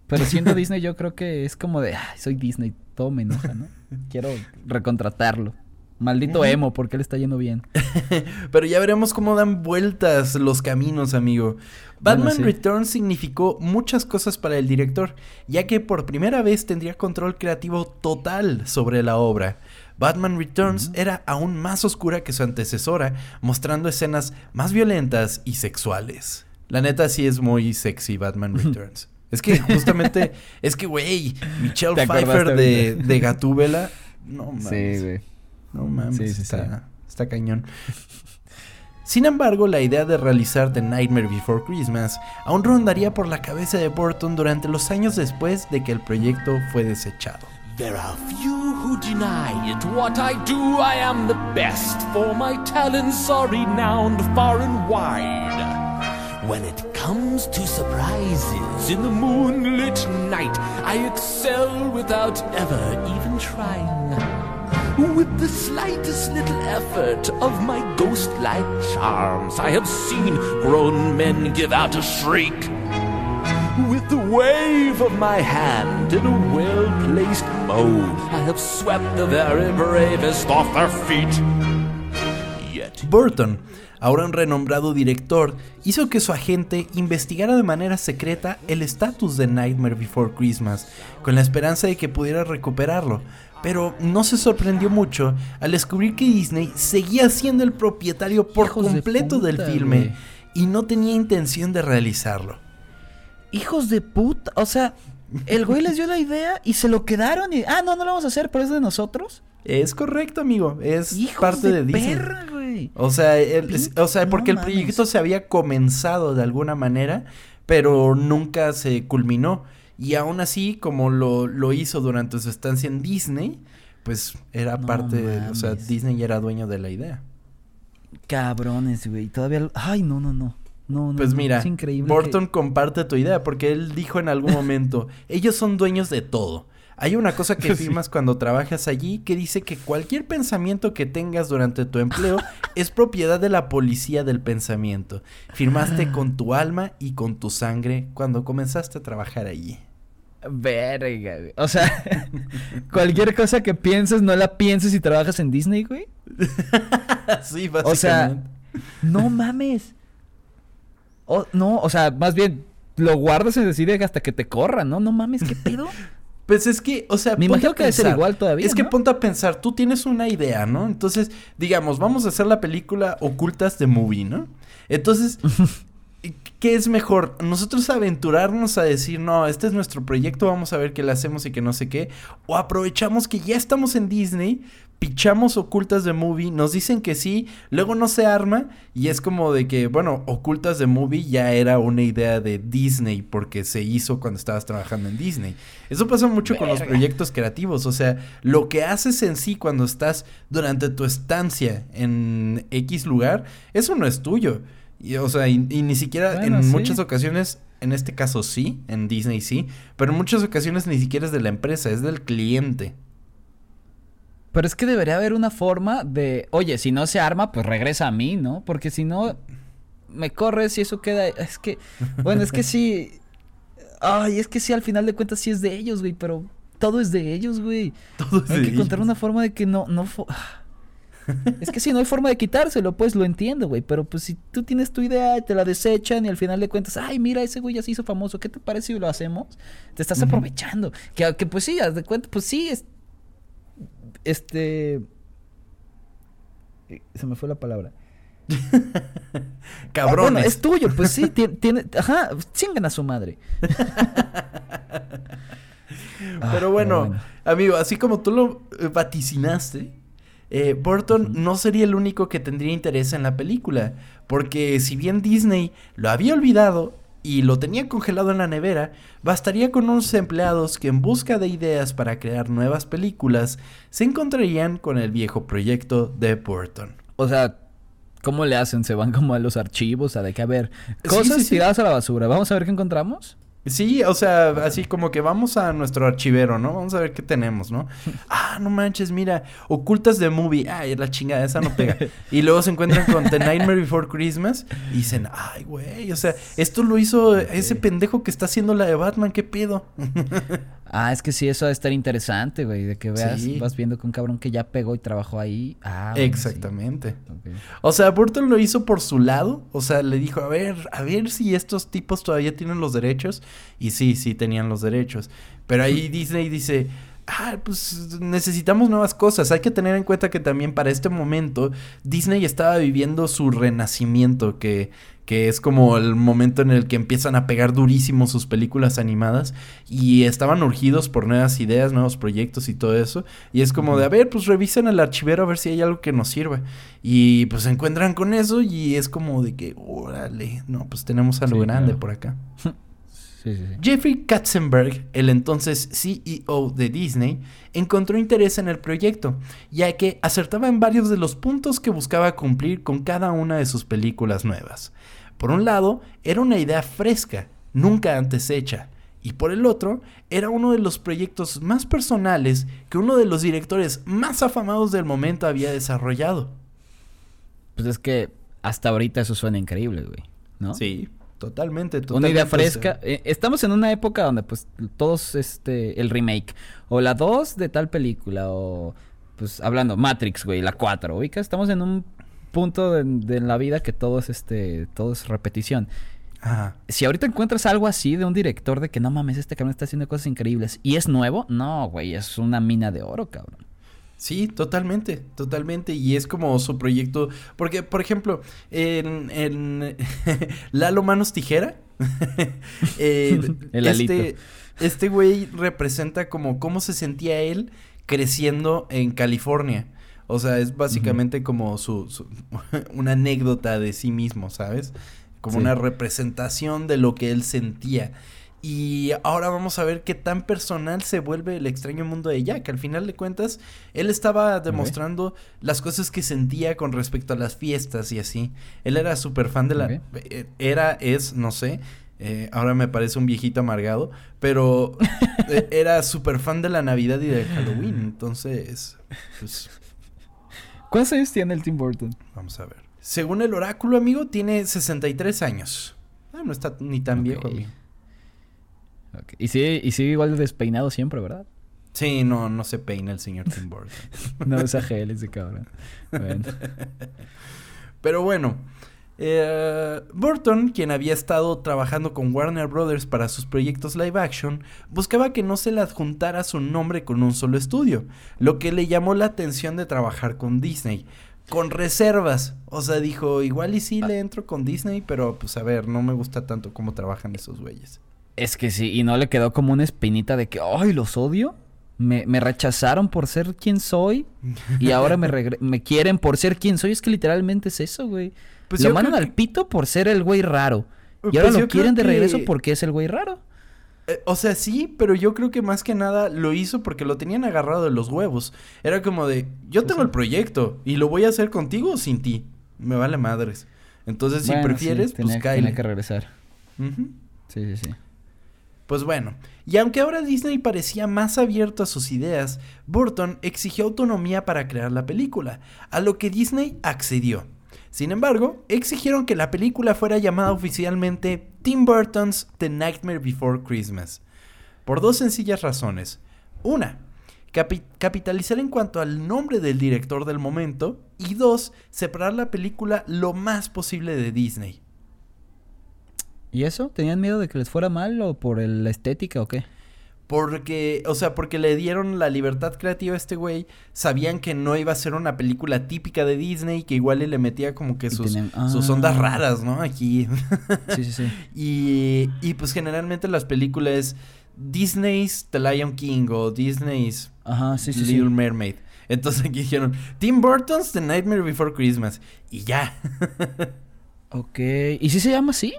pero siendo Disney yo creo que es como de, ay, soy Disney, todo me enoja, ¿no? Quiero recontratarlo. Maldito emo, porque le está yendo bien. Pero ya veremos cómo dan vueltas los caminos, amigo. Batman Returns significó muchas cosas para el director, ya que por primera vez tendría control creativo total sobre la obra. Batman Returns era aún más oscura que su antecesora, mostrando escenas más violentas y sexuales. La neta sí es muy sexy Batman Returns. es que justamente, es que, güey, Michelle Pfeiffer de, de Gatúbela, no mames. Sí, güey. No mames, está, está cañón. Sin embargo, la idea de realizar The Nightmare Before Christmas aún rondaría por la cabeza de Burton durante los años después de que el proyecto fue desechado. There are few who deny it. What I do, I am the best, for my talents are renowned far and wide. When it comes to surprises in the moonlit night, I excel without ever even trying. With the slightest little effort of my ghost-like charms, I have seen grown men give out a shriek. With the wave of my hand in a well-placed mow, I have swept the very bravest off their feet. Yet... Burton, ahora un renombrado director, hizo que su agente investigara de manera secreta el estatus de Nightmare Before Christmas, con la esperanza de que pudiera recuperarlo, pero no se sorprendió mucho al descubrir que Disney seguía siendo el propietario por completo del filme y no tenía intención de realizarlo hijos de puta. O sea, el güey les dio la idea y se lo quedaron y. Ah, no, no lo vamos a hacer, pero es de nosotros. Es correcto, amigo. Es parte de, Disney. Perra, güey. O sea, o sea, porque el proyecto se había comenzado de alguna manera, pero nunca se culminó. Y aún así, como lo, lo hizo durante su estancia en Disney, pues era parte, de, o sea, Disney ya era dueño de la idea. Cabrones, güey. Todavía. Ay, no, no, no. No, pues mira, Burton comparte tu idea porque él dijo en algún momento, ellos son dueños de todo. Hay una cosa que firmas cuando trabajas allí que dice que cualquier pensamiento que tengas durante tu empleo es propiedad de la policía del pensamiento. Firmaste con tu alma y con tu sangre cuando comenzaste a trabajar allí. Verga, güey. O sea, cualquier cosa que pienses no la pienses si trabajas en Disney, güey. sí, básicamente. O sea, no mames no, o sea, más bien lo guardas en decir hasta que te corran, ¿no? No mames, ¿qué pedo? Pues es que, o sea, Me imagino que debe ser igual todavía. Es que ponte a pensar, tú tienes una idea, ¿no? Entonces, digamos, vamos a hacer la película Ocultas de Movie, ¿no? Entonces, ¿qué es mejor? Nosotros aventurarnos a decir, no, este es nuestro proyecto, vamos a ver qué le hacemos y que no sé qué. O aprovechamos que ya estamos en Disney, pichamos Ocultas de Movie, nos dicen que sí, luego no se arma y es como de que, bueno, Ocultas de Movie ya era una idea de Disney porque se hizo cuando estabas trabajando en Disney. Eso pasa mucho con los proyectos creativos, o sea, lo que haces en sí cuando estás durante tu estancia en X lugar, eso no es tuyo. Y, o sea, y, y ni siquiera Bueno, en sí. muchas ocasiones, en este caso sí, en Disney sí, pero en muchas ocasiones ni siquiera es de la empresa, es del cliente. Pero es que debería haber una forma de, oye, si no se arma, pues regresa a mí, ¿no? Porque si no, me corres y eso queda. Es que, bueno, es que sí. Ay, es que sí, al final de cuentas sí es de ellos, güey, pero todo es de ellos, güey. Todo es Hay de que encontrar ellos. una forma de que no, no. Es que sí, no hay forma de quitárselo, pues lo entiendo, güey. Pero pues si tú tienes tu idea y te la desechan y al final de cuentas, ay, mira, ese güey ya se hizo famoso, ¿qué te parece si lo hacemos? Te estás aprovechando. Que, que pues sí, haz de cuenta, pues sí, es. Este. Se me fue la palabra. Ah, Cabrones. bueno, es tuyo, pues sí, tiene, tiene- ajá, chingan a su madre. Ah, Pero bueno, amigo, así como tú lo vaticinaste, eh, Burton no sería el único que tendría interés en la película, porque si bien Disney lo había olvidado y lo tenía congelado en la nevera, bastaría con unos empleados que en busca de ideas para crear nuevas películas se encontrarían con el viejo proyecto de Burton. O sea, ¿cómo le hacen? ¿Se van como a los archivos? A de que, a ver, Sí, cosas sí, sí. tiradas a la basura. Vamos a ver qué encontramos. Sí, o sea, así como que vamos a nuestro archivero, ¿no? Vamos a ver qué tenemos, ¿no? Ah, no manches, mira, ocultas de movie. Ay, la chingada, esa no pega. Y luego se encuentran con The Nightmare Before Christmas y dicen, ay, güey, o sea, esto lo hizo ese pendejo que está haciendo la de Batman, ¿qué pedo? Ah, es que sí, eso va a estar interesante, güey. De que veas, Sí. vas viendo que un cabrón que ya pegó y trabajó ahí. Ah, bueno, sí. Exactamente. O sea, Burton lo hizo por su lado. O sea, le dijo, a ver, a ver si estos tipos todavía tienen los derechos. Y sí, sí tenían los derechos. Pero ahí Disney dice, ah, pues necesitamos nuevas cosas. Hay que tener en cuenta que también para este momento Disney estaba viviendo su renacimiento, que, que es como el momento en el que empiezan a pegar durísimo sus películas animadas. Y estaban urgidos por nuevas ideas, nuevos proyectos y todo eso. Y es como de, a ver, pues revisen el archivero a ver si hay algo que nos sirva. Y pues se encuentran con eso y es como de que, órale, no, pues tenemos a lo Sí, grande claro. por acá. Sí, sí, sí. Jeffrey Katzenberg, el entonces CEO de Disney, encontró interés en el proyecto, ya que acertaba en varios de los puntos que buscaba cumplir con cada una de sus películas nuevas. Por un lado, era una idea fresca, nunca antes hecha, y por el otro, era uno de los proyectos más personales que uno de los directores más afamados del momento había desarrollado. Pues es que hasta ahorita eso suena increíble, güey. ¿no? Sí, totalmente, totalmente. Una idea fresca. Eh, estamos en una época donde pues todos este el remake o la 2 de tal película o pues hablando Matrix, güey, la 4, ubica, estamos en un punto de, de la vida que todo es este todo es repetición. Ajá. Si ahorita encuentras algo así de un director de que no mames, este cabrón está haciendo cosas increíbles y es nuevo, no, güey, es una mina de oro, cabrón. Sí, totalmente, totalmente. Y es como su proyecto. Porque, por ejemplo, en, en Lalo Manos Tijera, eh, El este, este güey representa como cómo se sentía él creciendo en California. O sea, es básicamente como su, su- una anécdota de sí mismo, ¿sabes? Como Sí. una representación de lo que él sentía. Y ahora vamos a ver qué tan personal se vuelve el extraño mundo de Jack. Al final de cuentas, él estaba demostrando las cosas que sentía con respecto a las fiestas y así. Él era súper fan de la... Eh, Era, es, no sé. eh, ahora me parece un viejito amargado. Pero eh, era súper fan de la Navidad y de Halloween. Entonces, pues ¿Cuántos años tiene el Tim Burton? vamos a ver. Según el oráculo, amigo, tiene 63 años. Ah, no está ni tan viejo, amigo. Y sigue, y sigue igual de despeinado siempre, ¿verdad? Sí, no, no se peina el señor Tim Burton. No es gel ese cabrón. Bueno. Pero bueno, Eh, Burton, quien había estado trabajando con Warner Brothers para sus proyectos live action, buscaba que no se le adjuntara su nombre con un solo estudio, lo que le llamó la atención de trabajar con Disney, con reservas. O sea, dijo, igual y sí le entro con Disney, pero pues a ver, no me gusta tanto cómo trabajan esos güeyes. Es que sí, y no le quedó como una espinita de que, ay, los odio. Me, me rechazaron por ser quien soy y ahora me, me quieren por ser quien soy. Es que literalmente es eso, güey. Pues lo mandan al pito por ser el güey raro. Y pues ahora lo quieren de regreso porque es el güey raro. Eh, o sea, sí, pero yo creo que más que nada lo hizo porque lo tenían agarrado de los huevos. Era como de, yo tengo el proyecto y lo voy a hacer contigo o sin ti. Me vale madres. Entonces, si prefieres, pues tenía, Tiene que regresar. Sí, sí, sí. Pues bueno, y aunque ahora Disney parecía más abierto a sus ideas, Burton exigió autonomía para crear la película, a lo que Disney accedió. Sin embargo, exigieron que la película fuera llamada oficialmente Tim Burton's The Nightmare Before Christmas, por dos sencillas razones. Una, capitalizar en cuanto al nombre del director del momento, y dos, separar la película lo más posible de Disney. ¿Y eso? ¿Tenían miedo de que les fuera mal o por la estética o qué? Porque, o sea, porque le dieron la libertad creativa a este güey. Sabían que no iba a ser una película típica de Disney, que igual le metía como que sus, sus ondas ah. raras, ¿no? Aquí. Sí, sí, sí. y, y pues generalmente las películas Disney's The Lion King o Disney's Ajá, sí, sí, Little Mermaid. Entonces aquí dijeron Tim Burton's The Nightmare Before Christmas. Y ya. ok. ¿Y si se llama así?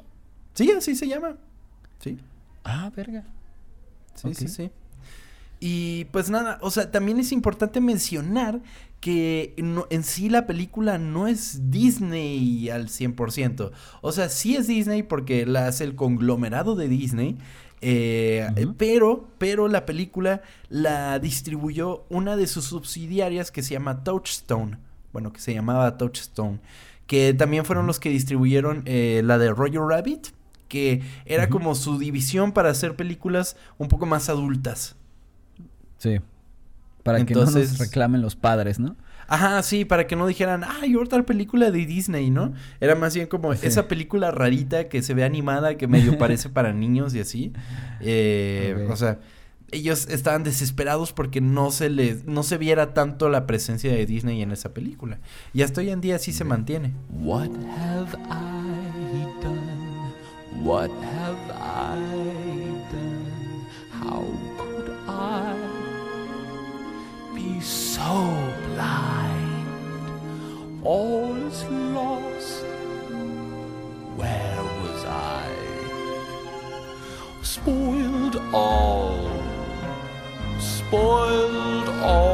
Sí, así se llama. Sí. Ah, verga. Sí, sí, sí. Y pues nada, o sea, también es importante mencionar que en sí la película no es Disney al 100%. O sea, sí es Disney porque la hace el conglomerado de Disney. Eh, pero, pero la película la distribuyó una de sus subsidiarias que se llama Touchstone. Bueno, que se llamaba Touchstone. Que también fueron los que distribuyeron eh, la de Roger Rabbit que era como su división para hacer películas un poco más adultas. Sí. Para que no nos reclamen los padres, ¿no? Ajá, sí, para que no dijeran, ay, otra película de Disney, ¿no? Era más bien como esa película rarita que se ve animada, que medio parece para niños y así. Eh, O sea, ellos estaban desesperados porque no se les, no se viera tanto la presencia de Disney en esa película. Y hasta hoy en día sí se mantiene. What have I done? What have I done? How could I be so blind? All is lost. Where was I? Spoiled all. Spoiled all.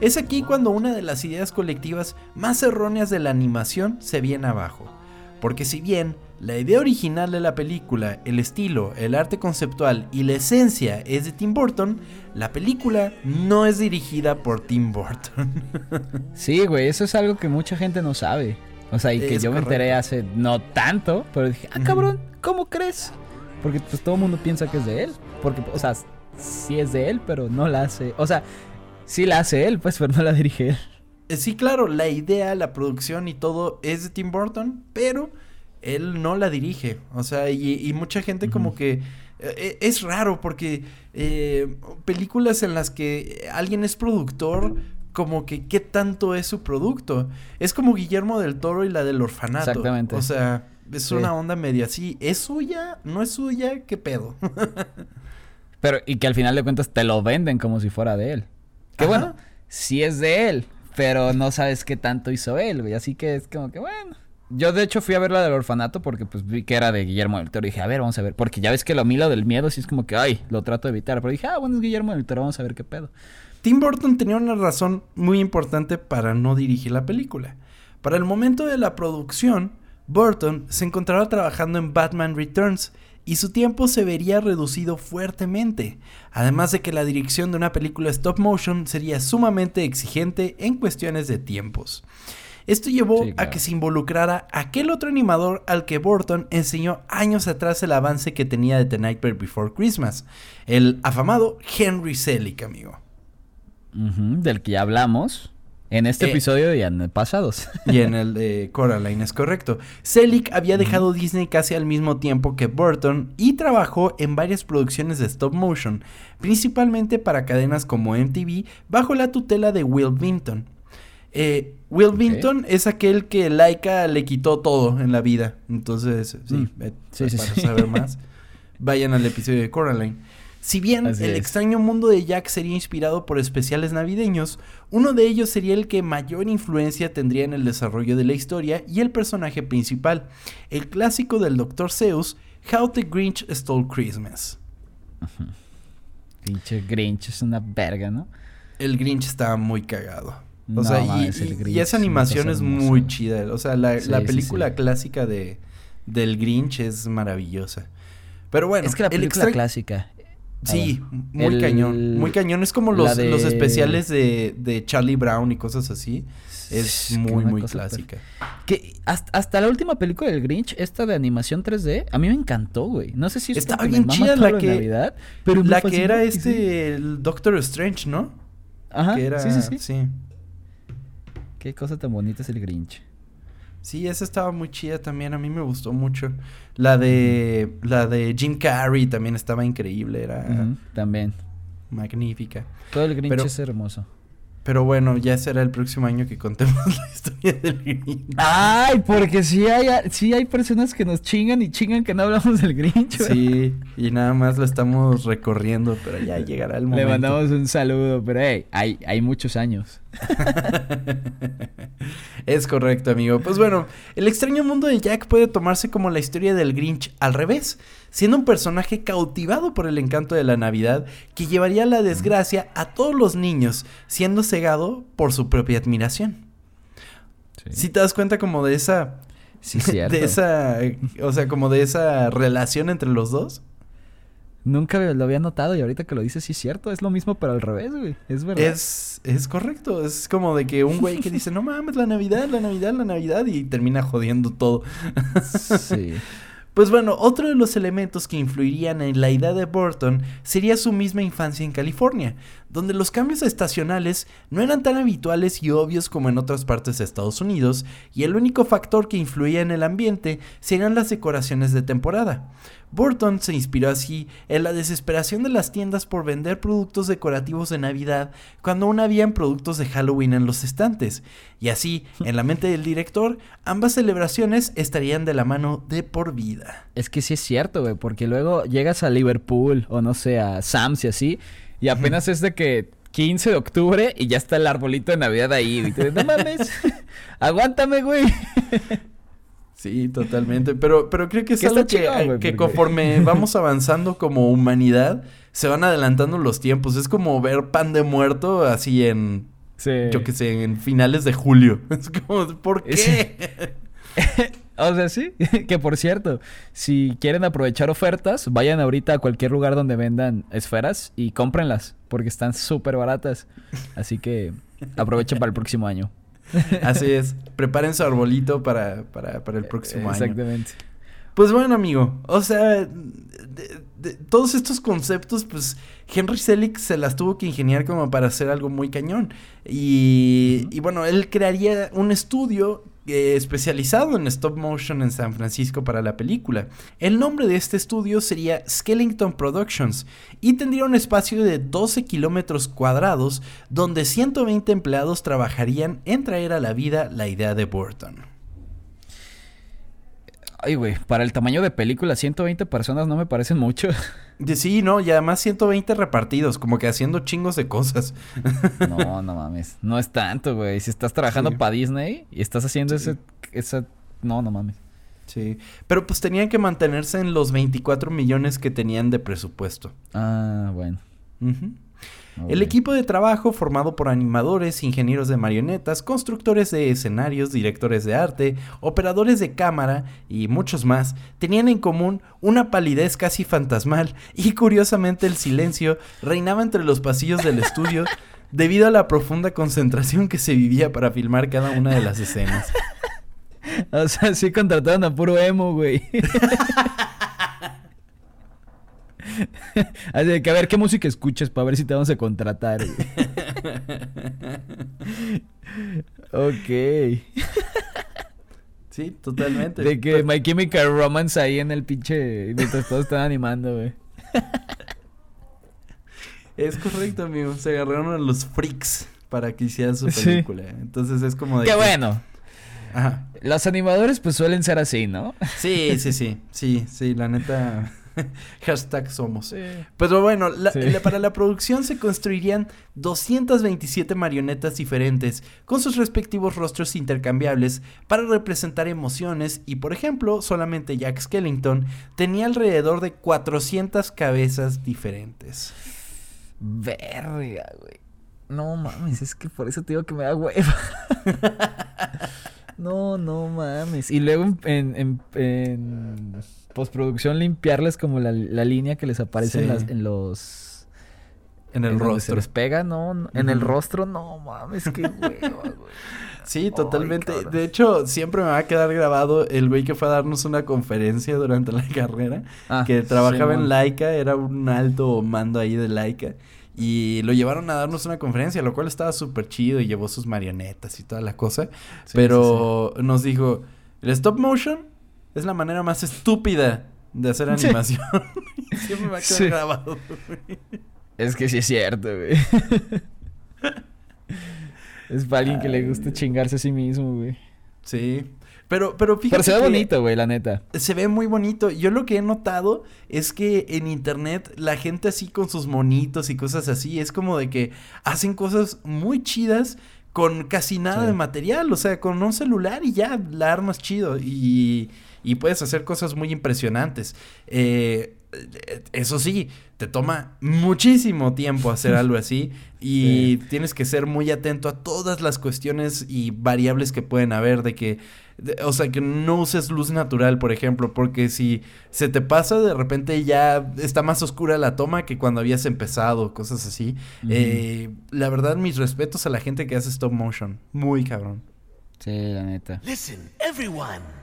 Es aquí cuando una de las ideas colectivas más erróneas de la animación se viene abajo. Porque si bien la idea original de la película, el estilo, el arte conceptual y la esencia es de Tim Burton, la película no es dirigida por Tim Burton. sí, güey, eso es algo que mucha gente no sabe. O sea, y que yo me enteré hace no tanto, pero dije, ah, cabrón, ¿cómo crees? Porque pues todo el mundo piensa que es de él. Porque, o sea, sí es de él, pero no la hace. O sea, Sí la hace él, pues, pero no la dirige él. Eh, sí, claro, la idea, la producción y todo es de Tim Burton, pero él no la dirige. O sea, y, mucha gente como que... Eh, eh, es raro porque películas en las que alguien es productor, como que qué tanto es su producto. Es como Guillermo del Toro y la del orfanato. Exactamente. O sea, es una onda media así. ¿Es suya? ¿No es suya? ¿Qué pedo? Pero, y que al final de cuentas te lo venden como si fuera de él. Que bueno, sí es de él, pero no sabes qué tanto hizo él, güey. Así que es como que bueno. Yo de hecho fui a ver la del orfanato porque pues vi que era de Guillermo del Toro y dije, a ver, vamos a ver. Porque ya ves que lo milo del miedo sí es como que, ay, lo trato de evitar. Pero dije, ah, bueno, es Guillermo del Toro, vamos a ver qué pedo. Tim Burton tenía una razón muy importante para no dirigir la película. Para el momento de la producción, Burton se encontraba trabajando en Batman Returns y su tiempo se vería reducido fuertemente, además de que la dirección de una película stop motion sería sumamente exigente en cuestiones de tiempos. Esto llevó Sí, a que se involucrara aquel otro animador al que Burton enseñó años atrás el avance que tenía de The Nightmare Before Christmas, el afamado Henry Selick, amigo. Del que ya hablamos en este Eh. episodio y en pasados. Y en el de Coraline es correcto. Selick había dejado Disney casi al mismo tiempo que Burton y trabajó en varias producciones de stop motion, principalmente para cadenas como MTV bajo la tutela de Will Vinton. Eh, Will. Vinton es aquel que Laika le quitó todo en la vida. Entonces, sí, Mm. eh, Sí, para sí. saber más, vayan al episodio de Coraline. Si bien Así el es. extraño mundo de Jack sería inspirado por especiales navideños, uno de ellos sería el que mayor influencia tendría en el desarrollo de la historia y el personaje principal, el clásico del Dr. Seuss, How the Grinch Stole Christmas. Pinche Grinch es una verga, ¿no? El Grinch está muy cagado. O No sea, y- y, el y Grinch esa es una animación es muy chida. O sea, la, Sí, la sí, película sí. clásica de, del Grinch es maravillosa. Pero bueno, es que la el película extra- clásica. Sí, muy el- cañón. Muy cañón. Es como los, de- los especiales de, de Charlie Brown y cosas así. Es muy, muy clásica. Que hasta, hasta la última película del Grinch, esta de animación 3D, a mí me encantó, güey. No sé si es Estaba bien chida la que- Navidad, pero La que era sí. este, el Doctor Strange, ¿no? Ajá, que era, sí, sí, sí. sí. Qué cosa tan bonita es el Grinch. Sí, esa estaba muy chida también, a mí me gustó mucho. La de la de Jim Carrey también estaba increíble, era También. magnífica. Todo el Grinch Pero- es hermoso. Pero bueno, ya será el próximo año que contemos la historia del Grinch. Ay, porque sí hay, sí hay personas que nos chingan y chingan que no hablamos del Grinch. Sí, y nada más lo estamos recorriendo, pero ya llegará el momento. Le mandamos un saludo, pero hey, hay, hay muchos años. es correcto, amigo. Pues bueno, el extraño mundo de Jack puede tomarse como la historia del Grinch al revés, siendo un personaje cautivado por el encanto de la Navidad que llevaría la desgracia a todos los niños, siendo cegado por su propia admiración. Si te das cuenta como de esa Sí, cierto. de esa, o sea, como de esa relación entre los dos. Nunca lo había notado y ahorita que lo dices, sí es cierto. Es lo mismo, pero al revés, güey. Es verdad. Es, es correcto, es como de que un güey que dice, no mames, la Navidad, la Navidad, la Navidad, y termina jodiendo todo. Sí. Pues bueno, otro de los elementos que influirían en la idea de Burton sería su misma infancia en California, donde los cambios estacionales no eran tan habituales y obvios como en otras partes de Estados Unidos, y el único factor que influía en el ambiente serían las decoraciones de temporada. Burton se inspiró así en la desesperación de las tiendas por vender productos decorativos de Navidad cuando aún habían productos de Halloween en los estantes, y así, en la mente del director, ambas celebraciones estarían de la mano de por vida. Es que sí es cierto, güey, porque luego llegas a Liverpool o no sé, a Sam's y así, y apenas es de que 15 de octubre y ya está el arbolito de Navidad ahí. Y te no mames, aguántame, güey. Sí, totalmente. Pero, pero creo que es algo que, que porque- conforme vamos avanzando como humanidad, se van adelantando los tiempos. Es como ver pan de muerto así en, Sí. yo qué sé, en finales de julio. Es como, ¿por qué? Sí. O sea, sí. que por cierto, si quieren aprovechar ofertas, vayan ahorita a cualquier lugar donde vendan esferas y cómprenlas, porque están súper baratas. Así que aprovechen para el próximo año. Así es. Preparen su arbolito para, para, para el próximo año. Exactamente. Pues bueno, amigo, o sea, de- de- todos estos conceptos, pues Henry Selick se las tuvo que ingeniar como para hacer algo muy cañón. Y, y bueno, él crearía un estudio eh, especializado en stop motion en San Francisco para la película. El nombre de este estudio sería Skellington Productions y tendría un espacio de 12 kilómetros cuadrados donde 120 empleados trabajarían en traer a la vida la idea de Burton. Ay, güey, para el tamaño de película, 120 personas no me parecen mucho. Sí, no, y además 120 repartidos, como que haciendo chingos de cosas. No, no mames. No es tanto, güey. Si estás trabajando Sí. para Disney y estás haciendo Sí. ese, esa... No, no mames. Sí, pero pues tenían que mantenerse en los 24 millones que tenían de presupuesto. Ah, bueno. El equipo de trabajo formado por animadores, ingenieros de marionetas, constructores de escenarios, directores de arte, operadores de cámara y muchos más tenían en común una palidez casi fantasmal y curiosamente el silencio reinaba entre los pasillos del estudio debido a la profunda concentración que se vivía para filmar cada una de las escenas. O sea, sí contrataron a puro emo, güey. Así que a ver qué música escuchas para ver si te vamos a contratar. ok. Sí, totalmente. De que My Chemical Romance ahí en el pinche. Mientras todos están animando, güey. Es correcto, amigo. Se agarraron a los freaks para que hicieran su película. Entonces es como de. Qué bueno. Ajá. Los animadores, pues suelen ser así, ¿no? Sí, sí, sí. Sí, sí, la neta. Hashtag somos. Pero bueno, para la producción se construirían 227 marionetas diferentes con sus respectivos rostros intercambiables para representar emociones y por ejemplo, solamente Jack Skellington tenía alrededor de 400 cabezas diferentes. Verga, güey. No mames, es que por eso te digo que me da hueva. no, no mames. Y luego en, en postproducción limpiarles como la, línea que les aparece en, los... En el rostro. Se les pega, ¿no? En el rostro, no mames, qué hueva, güey. Sí, totalmente. de hecho, siempre me va a quedar grabado el güey que fue a darnos una conferencia durante la carrera. Ah, que trabajaba en Laika, era un alto mando ahí de Laika. Y lo llevaron a darnos una conferencia, lo cual estaba súper chido y llevó sus marionetas y toda la cosa. pero nos dijo, el stop motion es la manera más estúpida de hacer animación. Siempre me ha quedado grabado, Es que sí es cierto, güey. es para alguien que le gusta chingarse a sí mismo, güey. Sí. Pero, pero fíjate. Pero se ve bonito, güey, la neta. Se ve muy bonito. Yo lo que he notado es que en internet la gente así con sus monitos y cosas así, es como de que hacen cosas muy chidas con casi nada de material. O sea, con un celular y ya la armas chido. Y y puedes hacer cosas muy impresionantes. Eh, eso sí, te toma muchísimo tiempo hacer algo así y tienes que ser muy atento a todas las cuestiones y variables que pueden haber de que, o sea, que no uses luz natural, por ejemplo, porque si se te pasa, de repente ya está más oscura la toma que cuando habías empezado, cosas así. Eh, la verdad, mis respetos a la gente que hace stop motion. Muy cabrón. Sí, la neta. Listen, everyone.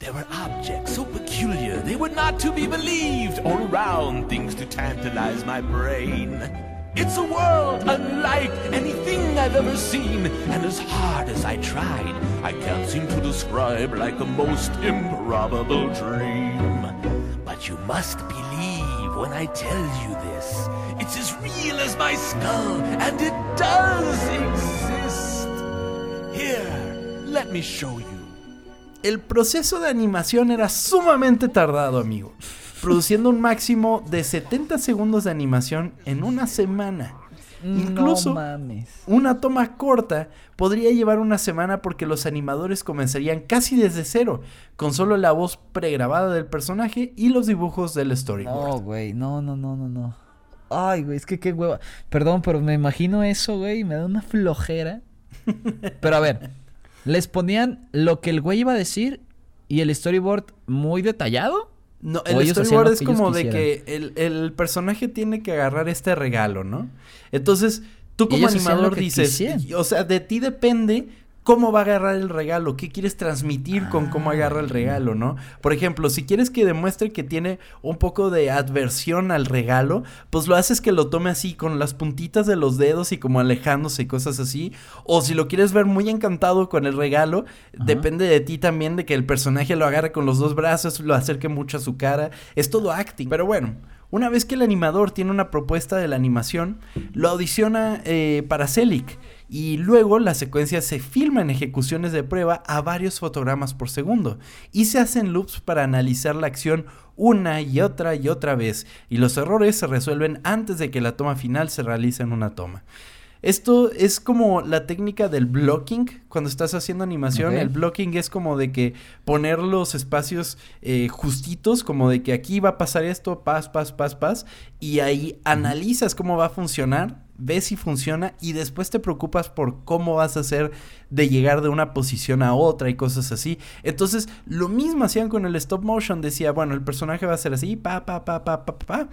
There were objects so peculiar they were not to be believed, all around things to tantalize my brain. It's a world unlike anything I've ever seen, and as hard as I tried, I can't seem to describe like a most improbable dream. But you must believe when I tell you this. It's as real as my skull, and it does exist. Here, let me show you. El proceso de animación era sumamente tardado, amigo, produciendo un máximo de 70 segundos de animación en una semana. Incluso una toma corta podría llevar una semana porque los animadores comenzarían casi desde cero, con solo la voz pregrabada del personaje y los dibujos del storyboard. No, güey, no, no, no, no, no. Ay, güey, es que qué hueva. Perdón, pero me imagino eso, güey, y me da una flojera. pero a ver, les ponían lo que el güey iba a decir y el storyboard muy detallado. No, el storyboard es como de que el, personaje tiene que agarrar este regalo, ¿no? Entonces, tú como animador dices, o sea, de ti depende cómo va a agarrar el regalo, qué quieres transmitir con cómo agarra el ah. regalo, ¿no? Por ejemplo, si quieres que demuestre que tiene un poco de adversión al regalo, pues lo haces que lo tome así con las puntitas de los dedos y como alejándose y cosas así. O si lo quieres ver muy encantado con el regalo, depende de ti también de que el personaje lo agarre con los dos brazos, lo acerque mucho a su cara. Es todo acting. Pero bueno, una vez que el animador tiene una propuesta de la animación, lo audiciona eh, para Celic y luego la secuencia se filma en ejecuciones de prueba a varios fotogramas por segundo y se hacen loops para analizar la acción una y otra y otra vez y los errores se resuelven antes de que la toma final se realice en una toma. Esto es como la técnica del blocking. Cuando estás haciendo animación, el blocking es como de que poner los espacios eh, justitos, como de que aquí va a pasar esto, pas, pas, pas, pas, y ahí analizas cómo va a funcionar ves si funciona y después te preocupas por cómo vas a hacer de llegar de una posición a otra y cosas así. Entonces, lo mismo hacían con el stop motion, decía, bueno, el personaje va a ser así, pa, pa, pa, pa, pa, pa.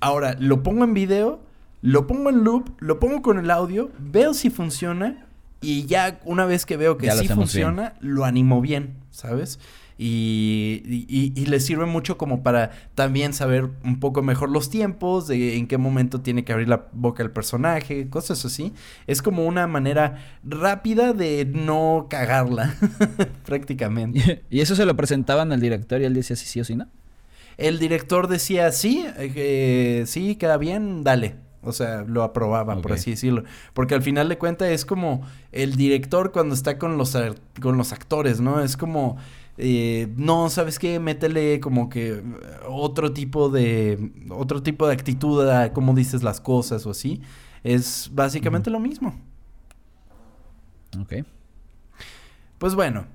Ahora, lo pongo en video, lo pongo en loop, lo pongo con el audio, veo si funciona y ya una vez que veo que Ya sí funciona, lo animo bien, ¿sabes? Y, y, y le sirve mucho como para también saber un poco mejor los tiempos, de en qué momento tiene que abrir la boca el personaje, cosas así. Es como una manera rápida de no cagarla, prácticamente. y eso se lo presentaban al director y él decía sí, sí o sí, ¿no? El director decía, sí, eh, sí, queda bien, dale. O sea, lo aprobaba, por así decirlo. Porque al final de cuentas es como el director cuando está con los, con los actores, ¿no? Es como, eh, no, ¿sabes qué? Métele como que otro tipo de, otro tipo de actitud a cómo dices las cosas o así. Es básicamente lo mismo. Ok. Pues bueno,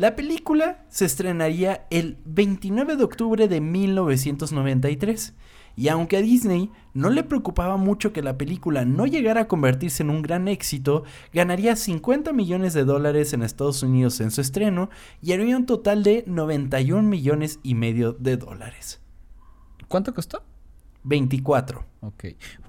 la película se estrenaría el 29 de octubre de 1993. Y aunque a Disney no le preocupaba mucho que la película no llegara a convertirse en un gran éxito, ganaría 50 millones de dólares en Estados Unidos en su estreno y haría un total de 91 millones y medio de dólares. ¿Cuánto costó? 24. Ok.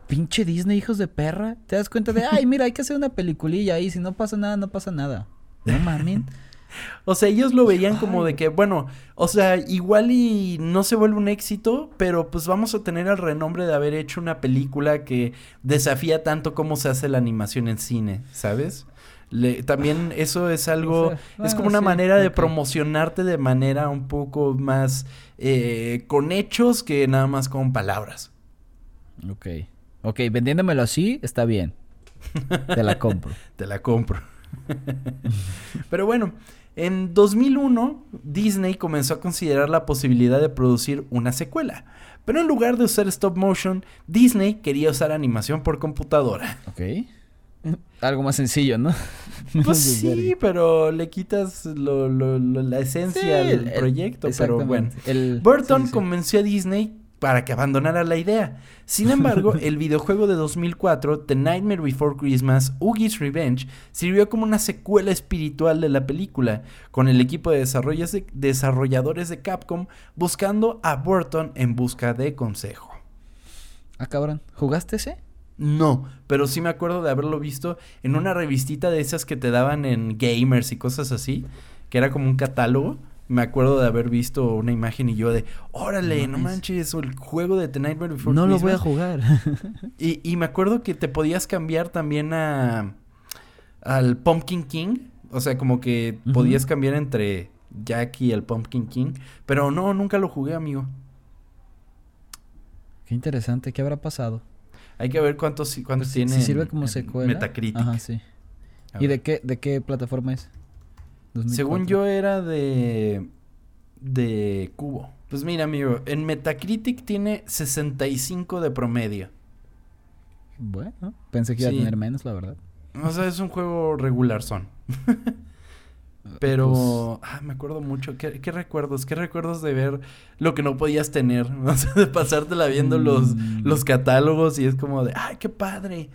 Pinche Disney, hijos de perra. ¿Te das cuenta de, ay, mira, hay que hacer una peliculilla ahí. Si no pasa nada, no pasa nada. No mamen. O sea, ellos lo veían como de que, bueno, o sea, igual y no se vuelve un éxito, pero pues vamos a tener el renombre de haber hecho una película que desafía tanto cómo se hace la animación en cine, ¿sabes? Le- también eso es algo, O sea, es como una sí, manera de promocionarte de manera un poco más eh, con hechos que nada más con palabras. Ok. Ok, vendiéndomelo así, está bien. Te la compro. Te la compro. Pero bueno, en 2001 Disney comenzó a considerar la posibilidad de producir una secuela. Pero en lugar de usar stop motion, Disney quería usar animación por computadora. Ok. Algo más sencillo, ¿no? Pues sí, pero le quitas lo- lo- lo- la esencia Sí, del el- proyecto. Pero bueno. El- Burton sí, sí. convenció a Disney para que abandonara la idea. Sin embargo, el videojuego de 2004, The Nightmare Before Christmas, Oogie's Revenge, sirvió como una secuela espiritual de la película, con el equipo de, desarrolladores de Capcom buscando a Burton en busca de consejo. Ah, cabrón. ¿Jugaste ese? No, pero sí me acuerdo de haberlo visto en una revistita de esas que te daban en gamers y cosas así, que era como un catálogo. Me acuerdo de haber visto una imagen y yo de, órale, no Nice. manches, el juego de The Nightmare Before No lo voy a Christmas". jugar. Y, y me acuerdo que te podías cambiar también a al Pumpkin King, o sea, como que podías cambiar entre Jack y el Pumpkin King, pero no, nunca lo jugué, amigo. Qué interesante. ¿Qué habrá pasado? Hay que ver cuántos cuántos tiene si sirve como secuela. Metacritic. Ajá, sí. ¿Y de qué, de qué plataforma es? Según 2004. yo era de de Cubo. Pues mira, amigo, en Metacritic tiene 65 de promedio. Bueno, pensé que iba Sí. a tener menos, la verdad. O sea, es un juego regular son. Pero, ah, me acuerdo mucho. ¿Qué, qué recuerdos? ¿Qué recuerdos de ver lo que no podías tener? O sea, de pasártela viendo los, Mm. los catálogos y es como de, ¡ay, qué padre!